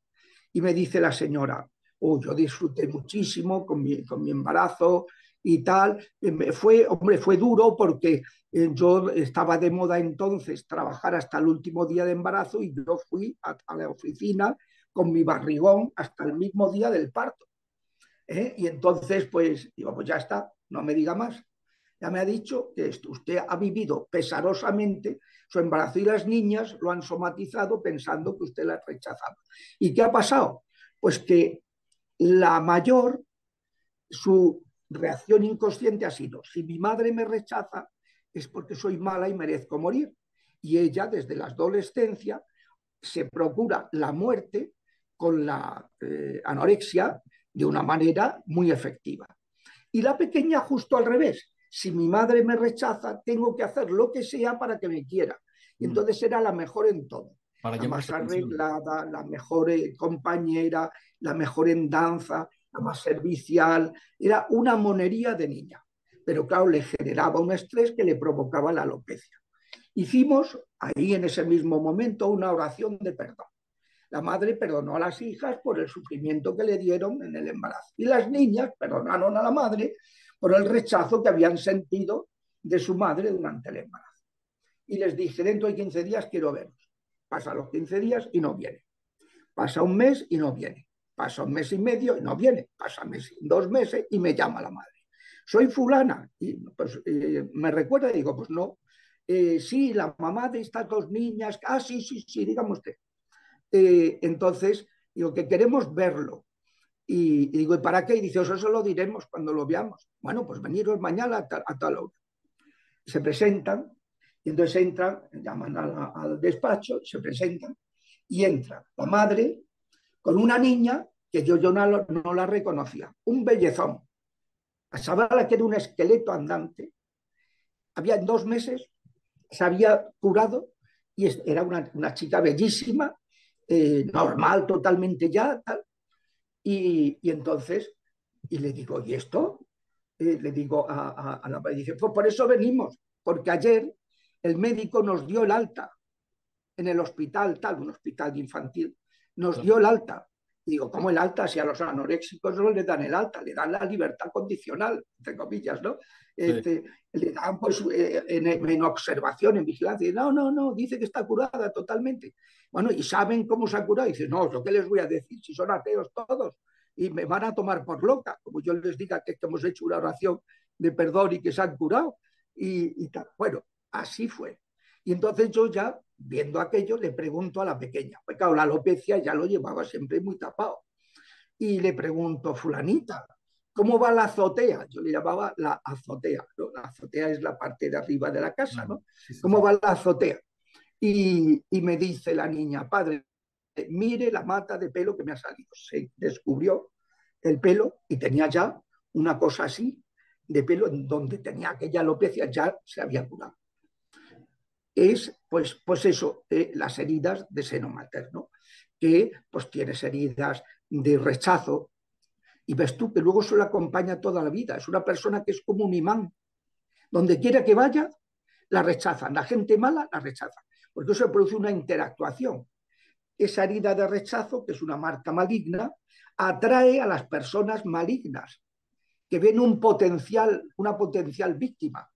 Y me dice la señora, oh, yo disfruté muchísimo con mi, con mi embarazo, y tal. Eh, fue, hombre, fue duro porque eh, yo estaba de moda entonces trabajar hasta el último día de embarazo y yo fui a, la oficina con mi barrigón hasta el mismo día del parto. ¿eh? Y entonces, pues, digo, pues ya está, no me diga más. Ya me ha dicho que usted ha vivido pesarosamente su embarazo y las niñas lo han somatizado pensando que usted la rechazaba. ¿Y qué ha pasado? Pues que la mayor, su reacción inconsciente ha sido, si mi madre me rechaza es porque soy mala y merezco morir. Y ella desde la adolescencia se procura la muerte con la eh, anorexia de una manera muy efectiva. Y la pequeña justo al revés. Si mi madre me rechaza, tengo que hacer lo que sea para que me quiera. Y mm. entonces era la mejor en todo. la más arreglada, la mejor eh, compañera, la mejor en danza, la más servicial, era una monería de niña. Pero claro, le generaba un estrés que le provocaba la alopecia. Hicimos ahí en ese mismo momento una oración de perdón. La madre perdonó a las hijas por el sufrimiento que le dieron en el embarazo y las niñas perdonaron a la madre por el rechazo que habían sentido de su madre durante el embarazo. Y les dije, dentro de 15 días quiero veros. Pasa los 15 días y no viene. Pasa un mes y no viene. Pasa un mes y medio y no viene. Pasa mes, dos meses y me llama la madre. Soy fulana. Y pues eh, me recuerda y digo, pues no. Eh, sí, la mamá de estas dos niñas. Ah, sí, sí, sí, dígame usted. Eh, entonces, digo que queremos verlo. Y, digo, ¿y para qué? Y dice, eso lo diremos cuando lo veamos. Bueno, pues veniros mañana a tal, a tal hora. Se presentan, y entonces entran, llaman al despacho, se presentan, y entra la madre con una niña que yo, yo no, la reconocía, un bellezón. A saber que era un esqueleto andante. Había en dos meses, se había curado y era una, una chica bellísima, eh, normal totalmente ya, tal. Y, y, entonces, y le digo, ¿y esto? Eh, le digo a, a, la madre, dice, pues por eso venimos, porque ayer el médico nos dio el alta en el hospital, tal, un hospital infantil, nos dio el alta. Digo, ¿cómo el alta? Si a los anoréxicos no le dan el alta, le dan la libertad condicional, entre comillas, ¿no? Este, le dan pues eh, en, observación, en vigilancia. Y, no, no, no, dice que está curada totalmente. Bueno, ¿y saben cómo se ha curado? Y dice, no, ¿lo que les voy a decir? Si son ateos todos y me van a tomar por loca, como yo les diga que, hemos hecho una oración de perdón y que se han curado. Y, y tal. Bueno, así fue. Y entonces yo ya, viendo aquello, le pregunto a la pequeña, pues claro, la alopecia ya lo llevaba siempre muy tapado. Y le pregunto, fulanita, ¿cómo va la azotea? Yo le llamaba la azotea, ¿no? La azotea es la parte de arriba de la casa, ¿no? ¿Cómo va la azotea? Y, y me dice la niña, padre, mire la mata de pelo que me ha salido. Se descubrió el pelo y tenía ya una cosa así de pelo en donde tenía aquella alopecia, ya se había curado es, pues, pues eso, eh, las heridas de seno materno, que pues tienes heridas de rechazo, y ves tú que luego se lo acompaña toda la vida. Es una persona que es como un imán. Donde quiera que vaya, la rechazan. La gente mala la rechaza. Porque eso produce una interactuación. Esa herida de rechazo, que es una marca maligna, atrae a las personas malignas, que ven un potencial, una potencial víctima.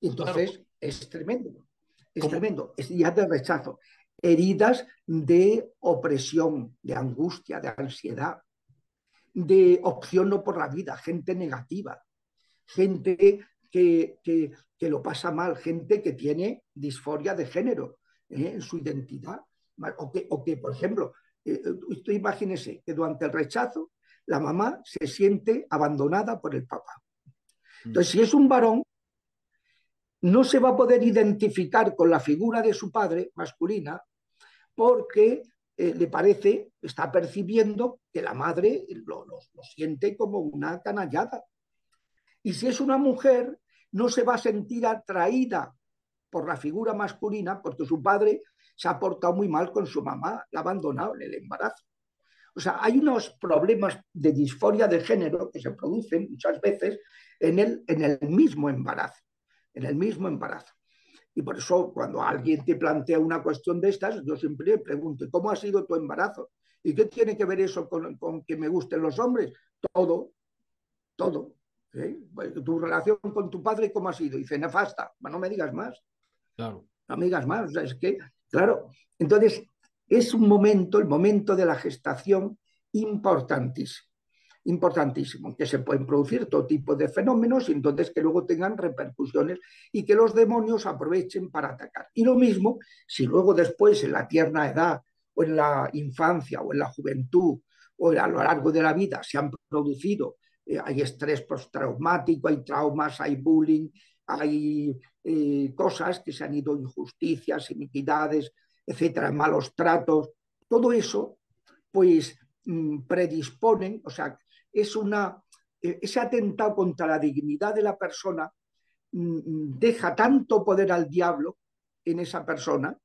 entonces, es tremendo. Es tremendo. Es ya de rechazo. Heridas de opresión, de angustia, de ansiedad, de opción no por la vida, gente negativa, gente que, que, lo pasa mal, gente que tiene disforia de género ¿eh? en su identidad. O que, o que por ejemplo, eh, usted imagínese que durante el rechazo la mamá se siente abandonada por el papá. Entonces, si es un varón, no se va a poder identificar con la figura de su padre masculina porque eh, le parece, está percibiendo que la madre lo, siente como una canallada. Y si es una mujer, no se va a sentir atraída por la figura masculina porque su padre se ha portado muy mal con su mamá, la ha abandonado en el embarazo. O sea, hay unos problemas de disforia de género que se producen muchas veces en el mismo embarazo en el mismo embarazo. Y por eso cuando alguien te plantea una cuestión de estas, yo siempre pregunto, ¿cómo ha sido tu embarazo? ¿Y qué tiene que ver eso con, que me gusten los hombres? Todo, todo. ¿eh? Pues, tu relación con tu padre, ¿cómo ha sido? Dice, nefasta. no me digas más. Claro. No me digas más. es que, claro, entonces es un momento, el momento de la gestación importantísimo importantísimo, que se pueden producir todo tipo de fenómenos y entonces que luego tengan repercusiones y que los demonios aprovechen para atacar. Y lo mismo si luego después en la tierna edad o en la infancia o en la juventud o a lo largo de la vida se han producido, eh, hay estrés postraumático, hay traumas, hay bullying, hay eh, cosas que se han ido, injusticias, iniquidades, etcétera, malos tratos, todo eso pues mm, predisponen, o sea, es una, eh, ese atentado contra la dignidad de la persona mm, mm, deja tanto poder al diablo en esa persona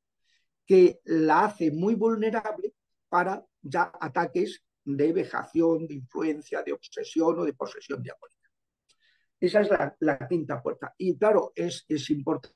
que la hace muy vulnerable para ya ataques de vejación, de influencia, de obsesión o de posesión diabólica. Esa es la, quinta puerta. Y claro, es, es importante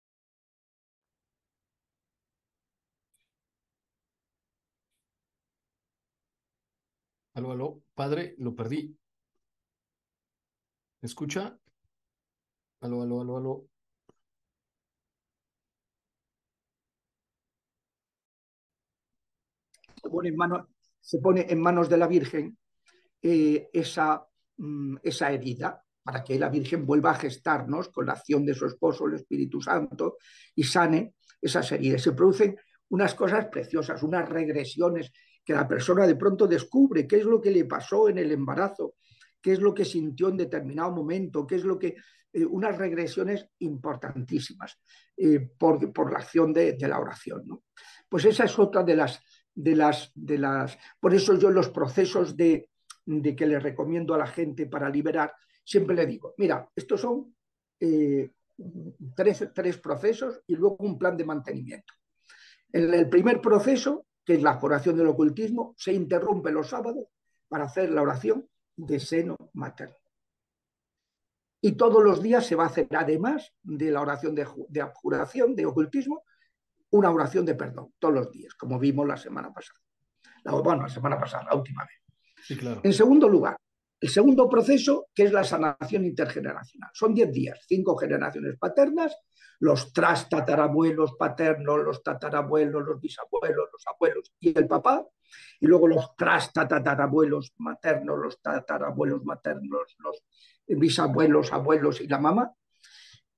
Aló, aló, padre, lo perdí. ¿Me escucha? Aló, aló, aló, aló. Se pone en, mano, se pone en manos de la Virgen eh, esa, mm, esa herida para que la Virgen vuelva a gestarnos con la acción de su esposo, el Espíritu Santo, y sane esas heridas. Se producen unas cosas preciosas, unas regresiones que la persona de pronto descubre qué es lo que le pasó en el embarazo, qué es lo que sintió en determinado momento, qué es lo que... Eh, unas regresiones importantísimas eh, por, por, la acción de, de la oración. ¿no? Pues esa es otra de las, de las, de las... Por eso yo los procesos de, de que le recomiendo a la gente para liberar, siempre le digo, mira, estos son eh, tres, tres procesos y luego un plan de mantenimiento. En el primer proceso que es la oración del ocultismo, se interrumpe los sábados para hacer la oración de seno materno. Y todos los días se va a hacer, además de la oración de, de abjuración, de ocultismo, una oración de perdón, todos los días, como vimos la semana pasada. La, bueno, la semana pasada, la última vez. Sí, claro. En segundo lugar, el segundo proceso, que es la sanación intergeneracional. Son 10 días, cinco generaciones paternas, los tatarabuelos paternos, los tatarabuelos, los bisabuelos, los abuelos y el papá, y luego los tatarabuelos maternos, los tatarabuelos maternos, los bisabuelos, abuelos y la mamá,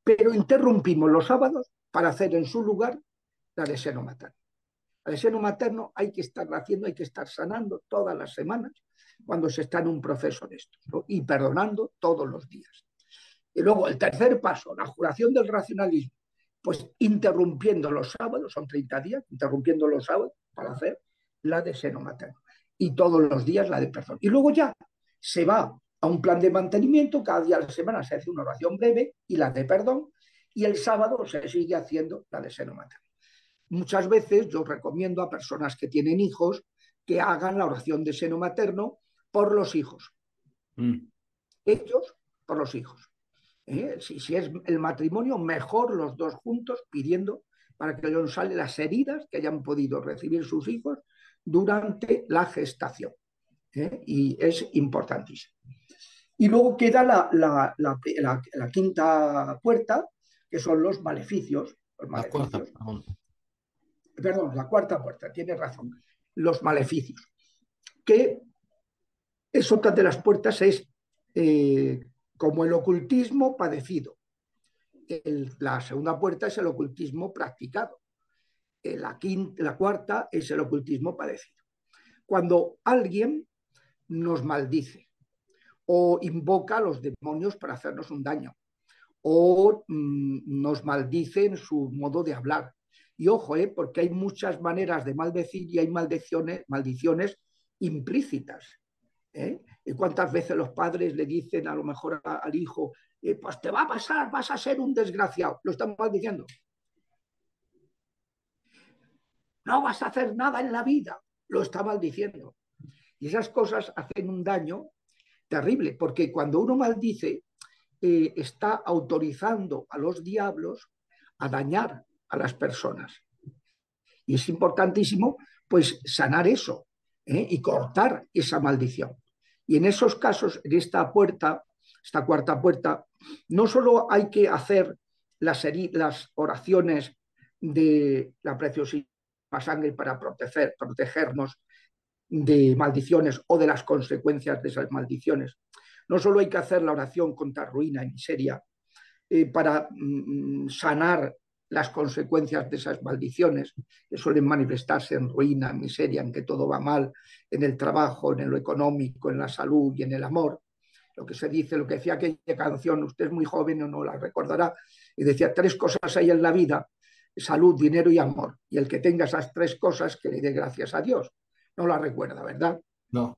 pero interrumpimos los sábados para hacer en su lugar la de seno materno. La de seno materno hay que estar haciendo, hay que estar sanando todas las semanas cuando se está en un proceso de estos, ¿no? y perdonando todos los días. Y luego el tercer paso, la juración del racionalismo, pues interrumpiendo los sábados, son 30 días, interrumpiendo los sábados para hacer la de seno materno. Y todos los días la de perdón. Y luego ya se va a un plan de mantenimiento, cada día de la semana se hace una oración breve y la de perdón, y el sábado se sigue haciendo la de seno materno. Muchas veces yo recomiendo a personas que tienen hijos que hagan la oración de seno materno por los hijos. Mm. Ellos por los hijos. ¿Eh? Si, si, es el matrimonio, mejor los dos juntos pidiendo para que les salen las heridas que hayan podido recibir sus hijos durante la gestación. ¿Eh? Y es importantísimo. Y luego queda la, la, la, la, quinta puerta, que son los maleficios. Los maleficios. Cuarta, perdón, la cuarta puerta, tiene razón. Los maleficios. Que es otra de las puertas, es eh, como el ocultismo padecido. La segunda puerta es el ocultismo practicado. Eh, la, quinta, la cuarta es el ocultismo padecido. Cuando alguien nos maldice o invoca a los demonios para hacernos un daño o mm, nos maldice en su modo de hablar. Y ojo, eh, porque hay muchas maneras de maldecir y hay maldiciones, maldiciones implícitas. ¿Eh? ¿Y cuántas veces los padres le dicen a lo mejor al hijo, eh, pues te va a pasar, vas a ser un desgraciado? Lo están maldiciendo. No vas a hacer nada en la vida, lo está maldiciendo. Y esas cosas hacen un daño terrible, porque cuando uno maldice, eh, está autorizando a los diablos a dañar a las personas. Y es importantísimo, pues, sanar eso y cortar esa maldición. Y en esos casos, en esta puerta, esta cuarta puerta, no solo hay que hacer las, oraciones de la preciosísima sangre para proteger, protegernos de maldiciones o de las consecuencias de esas maldiciones. No solo hay que hacer la oración contra ruina y miseria eh, para mm, sanar las consecuencias de esas maldiciones que suelen manifestarse en ruina, en miseria, en que todo va mal, en el trabajo, en lo económico, en la salud y en el amor. Lo que se dice, lo que decía aquella canción, usted es muy joven o no la recordará, y decía, tres cosas hay en la vida, salud, dinero y amor. Y el que tenga esas tres cosas, que le dé gracias a Dios. No la recuerda, ¿verdad? No.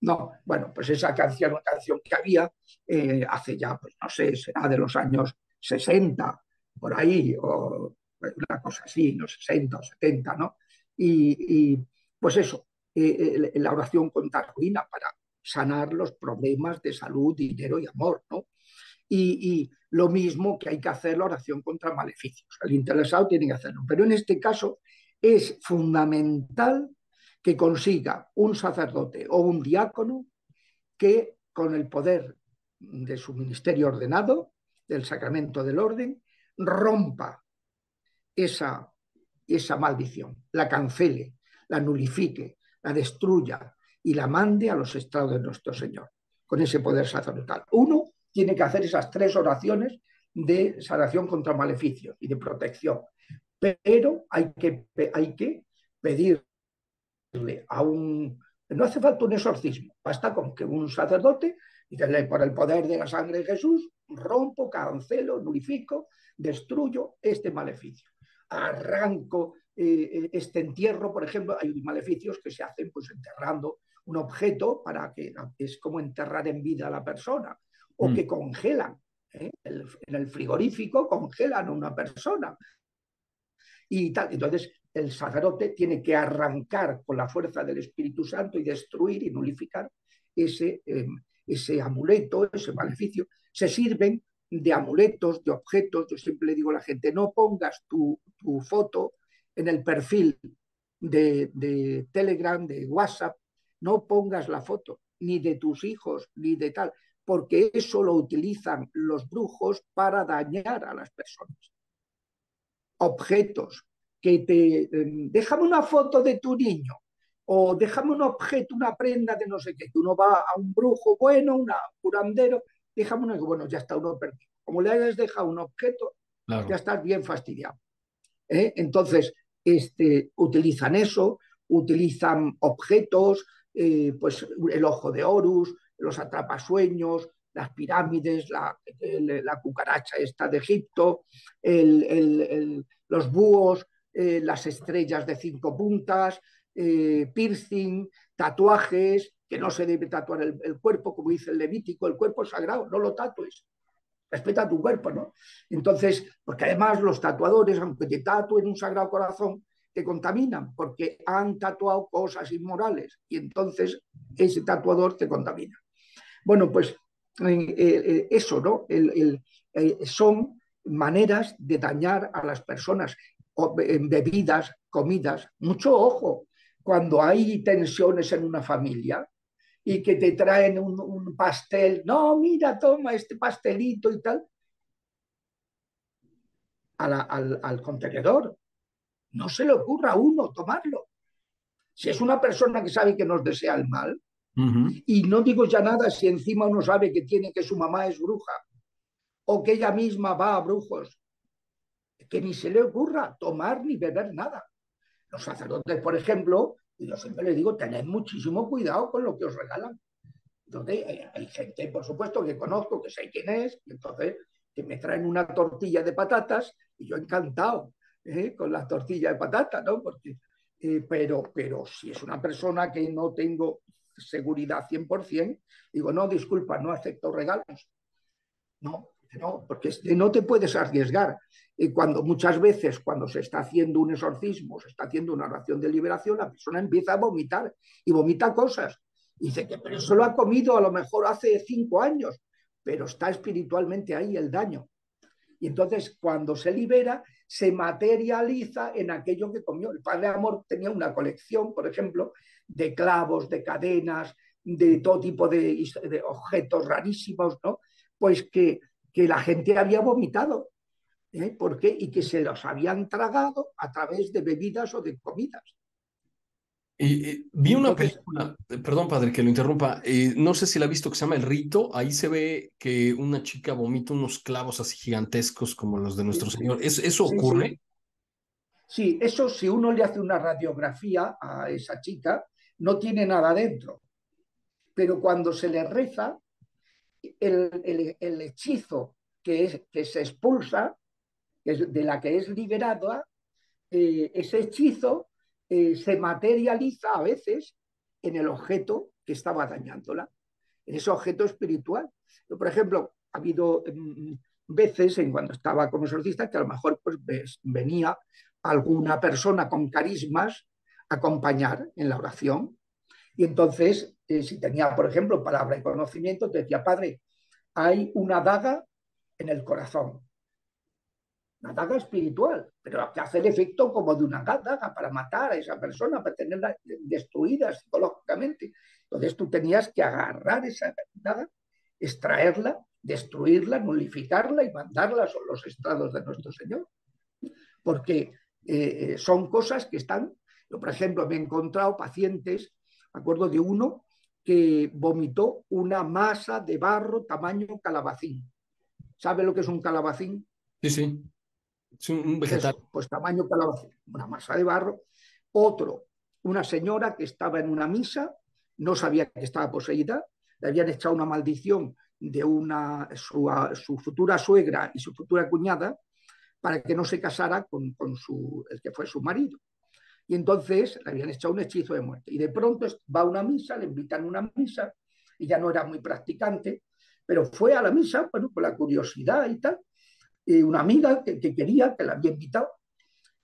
No, bueno, pues esa canción, una canción que había eh, hace ya, pues no sé, será de los años 60, por ahí, o una cosa así, los 60 o 70, ¿no? Y, pues eso, eh, eh, la oración contra ruina para sanar los problemas de salud, dinero y amor, ¿no? Y, lo mismo que hay que hacer la oración contra maleficios. El interesado tiene que hacerlo. Pero en este caso es fundamental que consiga un sacerdote o un diácono que con el poder de su ministerio ordenado, del sacramento del orden, rompa esa, esa maldición, la cancele, la nulifique, la destruya y la mande a los estados de nuestro Señor, con ese poder sacerdotal. Uno tiene que hacer esas tres oraciones de sanación contra maleficios y de protección, pero hay que, hay que pedirle a un... No hace falta un exorcismo, basta con que un sacerdote, dice, por el poder de la sangre de Jesús, rompo, cancelo, nulifico, destruyo este maleficio. Arranco eh, este entierro, por ejemplo, hay maleficios que se hacen pues enterrando un objeto para que es como enterrar en vida a la persona, o mm. que congelan, ¿eh? en el frigorífico congelan a una persona. Y tal. Entonces, el sacerdote tiene que arrancar con la fuerza del Espíritu Santo y destruir y nulificar ese, em, ese amuleto, ese maleficio. Se sirven de amuletos, de objetos. Yo siempre le digo a la gente, no pongas tu, tu foto en el perfil de, de, Telegram, de WhatsApp, no pongas la foto ni de tus hijos, ni de tal, porque eso lo utilizan los brujos para dañar a las personas. Objetos que te... Em, déjame una foto de tu niño o déjame un objeto, una prenda de no sé qué, que uno va a un brujo bueno, un curandero, déjame uno, bueno, ya está uno perdido. Como le hayas dejado un objeto, ya estás bien fastidiado. ¿eh? Entonces, este, utilizan eso, utilizan objetos, eh, pues el ojo de Horus, los atrapasueños, las pirámides, la, la cucaracha esta de Egipto, el, los búhos, eh, las estrellas de cinco puntas, eh, piercing, tatuajes, que no se debe tatuar el, cuerpo, como dice el Levítico, el cuerpo es sagrado, no lo tatues, respeta tu cuerpo, ¿no? Entonces, porque además los tatuadores, aunque te tatúen un sagrado corazón, te contaminan porque han tatuado cosas inmorales y entonces ese tatuador te contamina. Bueno, pues eh, eh, eso, ¿no? Son maneras de dañar a las personas, bebidas, comidas. Mucho ojo, cuando hay tensiones en una familia y que te traen un, pastel, no, mira, toma este pastelito y tal, al, al contenedor. No se le ocurra a uno tomarlo. Si es una persona que sabe que nos desea el mal, y no digo ya nada si encima uno sabe que tiene que su mamá es bruja o que ella misma va a brujos. Que ni se le ocurra tomar ni beber nada. Los sacerdotes, por ejemplo, y yo siempre les digo, tened muchísimo cuidado con lo que os regalan. Entonces, hay, gente, por supuesto, que conozco, que sé quién es, y entonces que me traen una tortilla de patatas y yo encantado ¿eh? con la tortilla de patatas, ¿no? Eh, pero, pero si es una persona que no tengo seguridad 100%, digo, no, disculpa, no acepto regalos. No, no, porque no te puedes arriesgar. Y cuando muchas veces, cuando se está haciendo un exorcismo, se está haciendo una oración de liberación, la persona empieza a vomitar y vomita cosas. dice que pero eso lo ha comido a lo mejor hace cinco años, pero está espiritualmente ahí el daño. Y entonces cuando se libera, se materializa en aquello que comió. El Padre Amor tenía una colección, por ejemplo, de clavos, de cadenas, de todo tipo de, objetos rarísimos, ¿no? Pues que, que la gente había vomitado. ¿eh? ¿Por qué? Y que se los habían tragado a través de bebidas o de comidas. Y, vi una película, eh, perdón padre que lo interrumpa, eh, no sé si la ha visto que se llama El Rito, ahí se ve que una chica vomita unos clavos así gigantescos como los de nuestro Señor. ¿Es, ¿Eso ocurre? Sí. eso si uno le hace una radiografía a esa chica, no tiene nada dentro. Pero cuando se le reza, el, el, hechizo que, es, que se expulsa, de la que es liberada, eh, ese hechizo eh, se materializa a veces en el objeto que estaba dañándola, en ese objeto espiritual. por ejemplo, ha habido mm, veces en cuando estaba como exorcista que a lo mejor pues, venía alguna persona con carismas a acompañar en la oración. Y entonces, eh, si tenía, por ejemplo, palabra y conocimiento, te decía, Padre, hay una daga en el corazón una daga espiritual, pero que hace el efecto como de una daga para matar a esa persona, para tenerla destruida psicológicamente. Entonces tú tenías que agarrar esa daga, extraerla, destruirla, nulificarla y mandarla a los estrados de nuestro Señor. Porque eh, son cosas que están, yo por ejemplo me he encontrado pacientes, acuerdo de uno que vomitó una masa de barro tamaño calabacín. ¿Sabe lo que es un calabacín? Sí, sí. Es un vegetal. pues tamaño calabacín, una masa de barro. Otro, una señora que estaba en una misa, no sabía que estaba poseída, le habían echado una maldición de una, su, su futura suegra y su futura cuñada para que no se casara con, con su, el que fue su marido. Y entonces le habían echado un hechizo de muerte. Y de pronto va a una misa, le invitan a una misa, y ya no era muy practicante, pero fue a la misa, bueno, con la curiosidad y tal, una amiga que, quería, que la había invitado,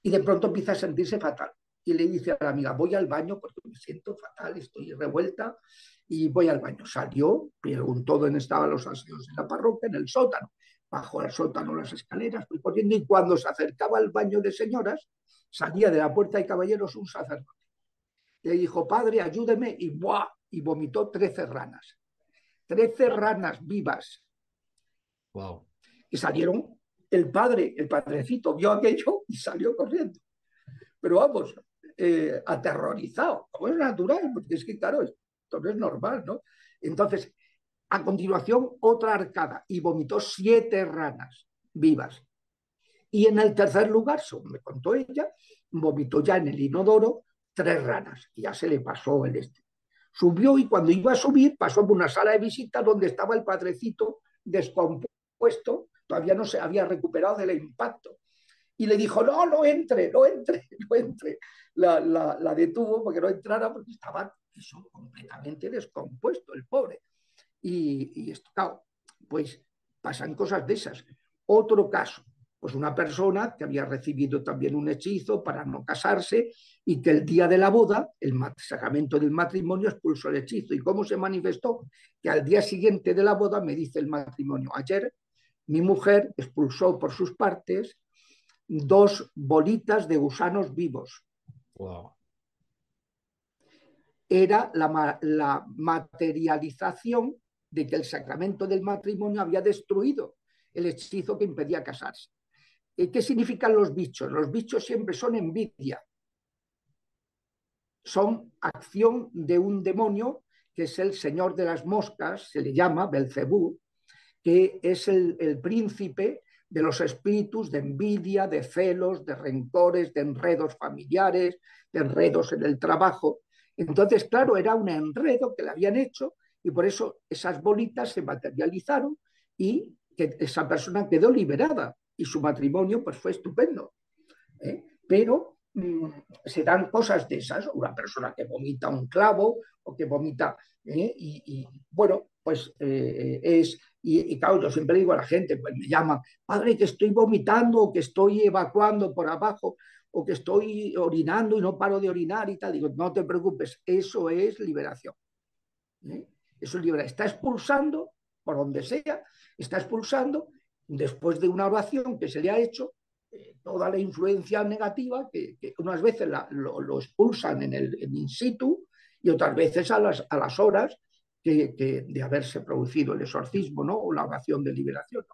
y de pronto empieza a sentirse fatal. Y le dice a la amiga, voy al baño porque me siento fatal, estoy revuelta, y voy al baño. Salió, preguntó dónde estaban los aseos en la parroquia, en el sótano. Bajó al sótano las escaleras, fui corriendo, y cuando se acercaba al baño de señoras, salía de la puerta de caballeros un sacerdote. Le dijo, padre, ayúdeme, y ¡buah! Y vomitó trece ranas. Trece ranas vivas. Wow. Y salieron el padre, el padrecito, vio aquello y salió corriendo. Pero vamos, eh, aterrorizado, como es natural, porque es que, claro, esto no es normal, ¿no? Entonces, a continuación, otra arcada y vomitó siete ranas vivas. Y en el tercer lugar, según me contó ella, vomitó ya en el inodoro tres ranas y ya se le pasó el este. Subió y cuando iba a subir pasó por una sala de visita donde estaba el padrecito descompuesto todavía no se había recuperado del impacto. Y le dijo, no, no entre, no entre, no entre. La, la, detuvo porque no entrara porque estaba completamente descompuesto, el pobre. Y, esto, pues pasan cosas de esas. Otro caso, pues una persona que había recibido también un hechizo para no casarse y que el día de la boda, el sacramento del matrimonio expulsó el hechizo. ¿Y cómo se manifestó? Que al día siguiente de la boda me dice el matrimonio, ayer mi mujer expulsó por sus partes dos bolitas de gusanos vivos. Era la, materialización de que el sacramento del matrimonio había destruido el hechizo que impedía casarse. ¿Qué significan los bichos? Los bichos siempre son envidia. Son acción de un demonio que es el señor de las moscas, se le llama Belcebú, que es el, príncipe de los espíritus de envidia, de celos, de rencores, de enredos familiares, de enredos en el trabajo. Entonces, claro, era un enredo que le habían hecho y por eso esas bolitas se materializaron y esa persona quedó liberada y su matrimonio pues fue estupendo. ¿eh? Pero mm, se dan cosas de esas, una persona que vomita un clavo o que vomita, ¿eh? y, bueno, pues eh, es y, claro, yo siempre digo a la gente, pues me llaman, padre, que estoy vomitando, o que estoy evacuando por abajo, o que estoy orinando y no paro de orinar y tal. Digo, no te preocupes, eso es liberación. Eso es liberación. Está expulsando, por donde sea, está expulsando, después de una oración que se le ha hecho, eh, toda la influencia negativa que, unas veces lo, expulsan en el in situ y otras veces a las, a las horas que, de haberse producido el exorcismo ¿no? o la oración de liberación.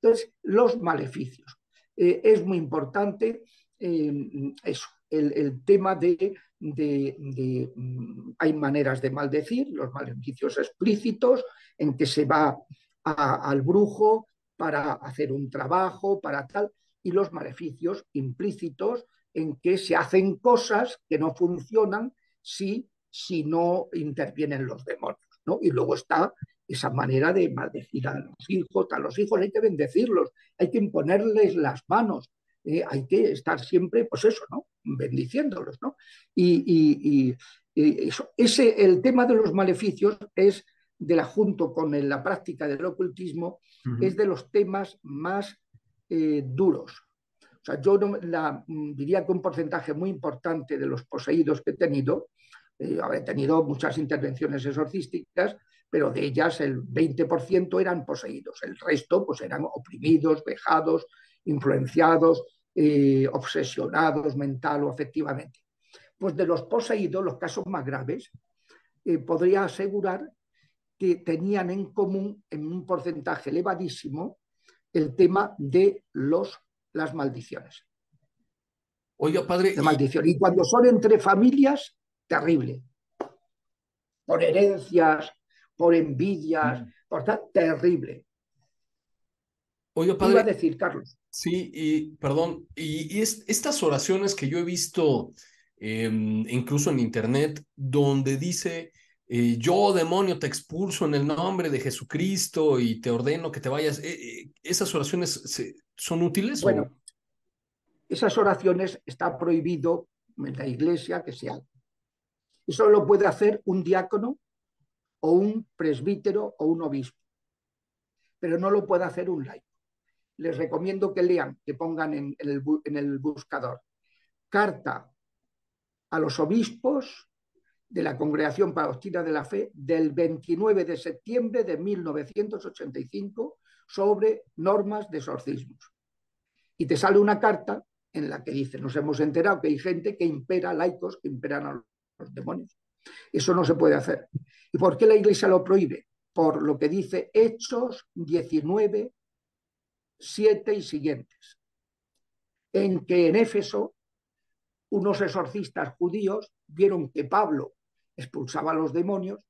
Entonces, los maleficios. Eh, es muy importante eh, eso, el, tema de, de, mm, hay maneras de maldecir, los maleficios explícitos, en que se va al brujo para hacer un trabajo, para tal, y los maleficios implícitos en que se hacen cosas que no funcionan si, si no intervienen los demonios. ¿no? Y luego está esa manera de maldecir a los hijos. A los hijos hay que bendecirlos, hay que imponerles las manos, eh, hay que estar siempre, pues eso, ¿no? Bendiciéndolos, ¿no? Y, eso, ese, el tema de los maleficios es, de la, junto con la práctica del ocultismo, es de los temas más eh, duros. O sea, yo la, diría que un porcentaje muy importante de los poseídos que he tenido, eh, he tenido muchas intervenciones exorcísticas, pero de ellas el 20% eran poseídos, el resto pues eran oprimidos, vejados, influenciados, eh, obsesionados mental o afectivamente. Pues de los poseídos, los casos más graves, eh, podría asegurar que tenían en común en un porcentaje elevadísimo el tema de los, las maldiciones. Oiga, padre. De maldición. Y cuando son entre familias, terrible. Por herencias, por envidias, mm. por tal, terrible. Oye, padre. a decir, Carlos? Sí, y perdón, y, estas oraciones que yo he visto em, incluso en internet, donde dice, yo demonio te expulso en el nombre de Jesucristo y te ordeno que te vayas, eh, eh, ¿esas oraciones son útiles? Bueno, esas oraciones está prohibido en la iglesia que se hagan. Eso lo puede hacer un diácono o un presbítero o un obispo, pero no lo puede hacer un laico. Les recomiendo que lean, que pongan en, el, buscador carta a los obispos de la Congregación para Doctrina de la Fe del 29 de septiembre de 1985 sobre normas de exorcismos. Y te sale una carta en la que dice, nos hemos enterado que hay gente que impera, laicos, que imperan a los demonios. Eso no se puede hacer. ¿Y por qué la Iglesia lo prohíbe? Por lo que dice Hechos 19, 7 y siguientes, en que en Éfeso unos exorcistas judíos vieron que Pablo expulsaba a los demonios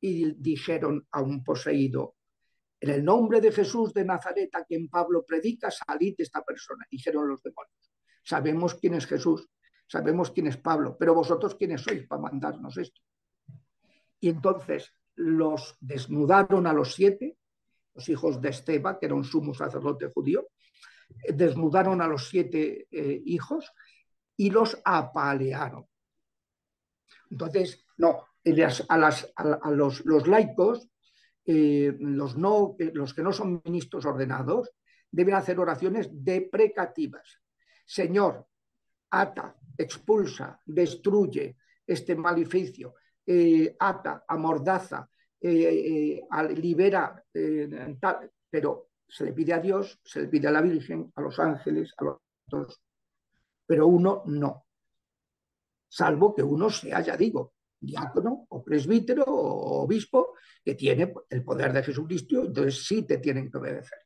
y dijeron a un poseído, en el nombre de Jesús de Nazaret, a quien Pablo predica, salid de esta persona. Dijeron los demonios, sabemos quién es Jesús, sabemos quién es Pablo, pero vosotros quiénes sois para mandarnos esto. Y entonces los desnudaron a los siete, los hijos de Esteba, que era un sumo sacerdote judío, desnudaron a los siete eh, hijos y los apalearon. Entonces, no, a, los, laicos, eh, los, no, los que no son ministros ordenados, deben hacer oraciones deprecativas. Señor, ata, expulsa, destruye este maleficio, eh, ata, amordaza, eh, eh, libera, pero se le pide a Dios, se le pide a la Virgen, a los ángeles, a los otros, pero uno no, salvo que uno sea, ya digo, diácono o presbítero o obispo que tiene el poder de Jesucristo, entonces sí te tienen que obedecer.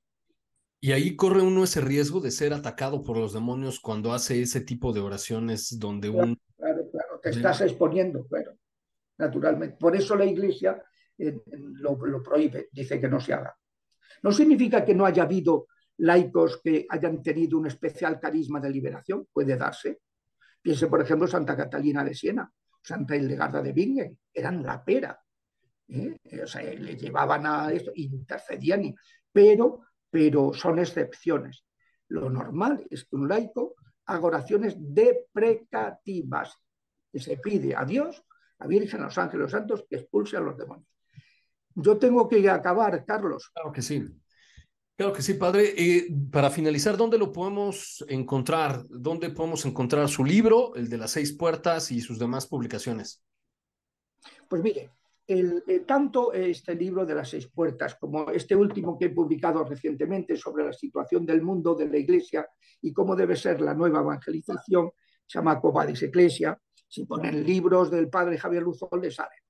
Y ahí corre uno ese riesgo de ser atacado por los demonios cuando hace ese tipo de oraciones donde uno... Claro, claro, te estás exponiendo, pero naturalmente. Por eso la Iglesia eh, lo, prohíbe, dice que no se haga. No significa que no haya habido laicos que hayan tenido un especial carisma de liberación, puede darse. Piense, por ejemplo, Santa Catalina de Siena, Santa Hildegarda de Bingen, eran la pera. ¿eh? O sea, le llevaban a esto, intercedían, pero, pero son excepciones. Lo normal es que un laico haga oraciones deprecativas, que se pide a Dios la Virgen, a los ángeles, los santos, que expulse a los demonios. Yo tengo que acabar, Carlos. Claro que sí. Claro que sí, padre. Eh, para finalizar, ¿dónde lo podemos encontrar? ¿Dónde podemos encontrar su libro, el de las seis puertas y sus demás publicaciones? Pues mire, eh, tanto este libro de las seis puertas como este último que he publicado recientemente sobre la situación del mundo, de la Iglesia y cómo debe ser la nueva evangelización, se llama Cobadis Ecclesia, si ponen libros del padre Javier Luzón, les salen.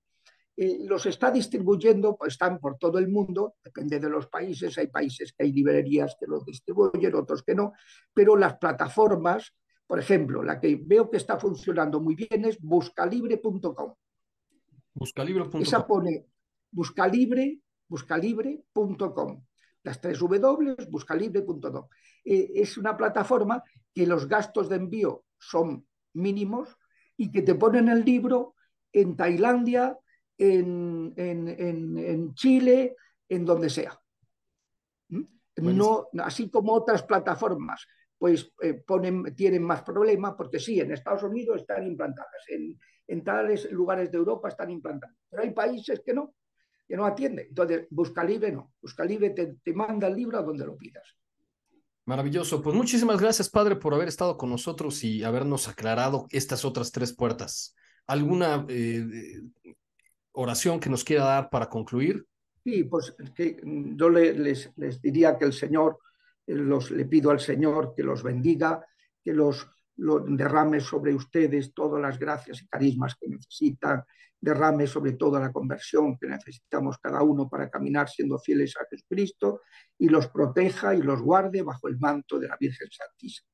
Los está distribuyendo, pues están por todo el mundo, depende de los países, hay países que hay librerías que los distribuyen, otros que no, pero las plataformas Por ejemplo, la que veo que está funcionando muy bien es buscalibre.com. Buscalibre.com. Esa pone buscalibre, buscalibre.com. Las tres W, buscalibre.com. Eh, es una plataforma que los gastos de envío son mínimos y que te ponen el libro en Tailandia, en, en Chile, en donde sea. ¿Mm? No, así como otras plataformas, pues eh, ponen, tienen más problemas, porque sí, en Estados Unidos están implantadas, en, en, tales lugares de Europa están implantadas, pero hay países que no, que no atienden. Entonces, Buscalibre no, Buscalibre te, te manda el libro a donde lo pidas. Maravilloso. Pues muchísimas gracias, padre, por haber estado con nosotros y habernos aclarado estas otras tres puertas. ¿Alguna eh, oración que nos quiera dar para concluir? Sí, pues que yo les, les diría que el Señor, eh, los, le pido al Señor que los bendiga, que los, los derrame sobre ustedes todas las gracias y carismas que necesitan, derrame sobre todo la conversión que necesitamos cada uno para caminar siendo fieles a Jesucristo y los proteja y los guarde bajo el manto de la Virgen Santísima.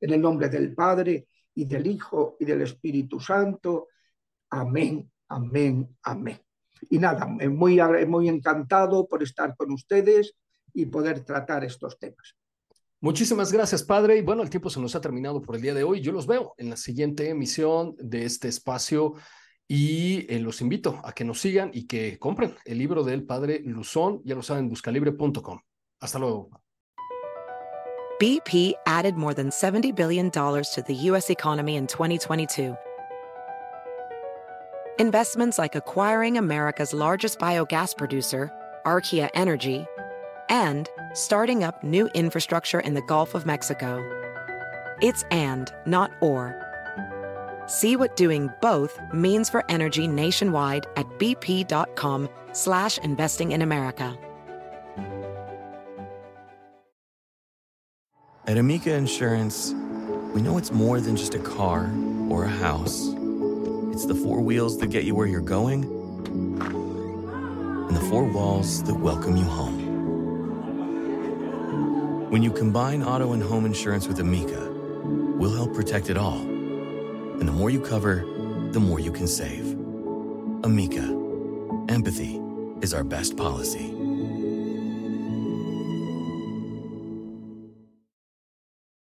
En el nombre del Padre y del Hijo y del Espíritu Santo. Amén, amén, amén. Y nada, muy, muy encantado por estar con ustedes y poder tratar estos temas. Muchísimas gracias, padre. Y bueno, el tiempo se nos ha terminado por el día de hoy. Yo los veo en la siguiente emisión de este espacio y eh, los invito a que nos sigan y que compren el libro del padre Luzón. Ya lo saben, buscalibre.com. Hasta luego. BP added more than $70 billion to the U.S. economy in 2022. Investments like acquiring America's largest biogas producer, Archaea Energy, and starting up new infrastructure in the Gulf of Mexico. It's and, not or. See what doing both means for energy nationwide at bp.com slash investing in America. At Amica Insurance, we know it's more than just a car or a house. It's the four wheels that get you where you're going and the four walls that welcome you home. When you combine auto and home insurance with Amica, we'll help protect it all. And the more you cover, the more you can save. Amica, empathy is our best policy.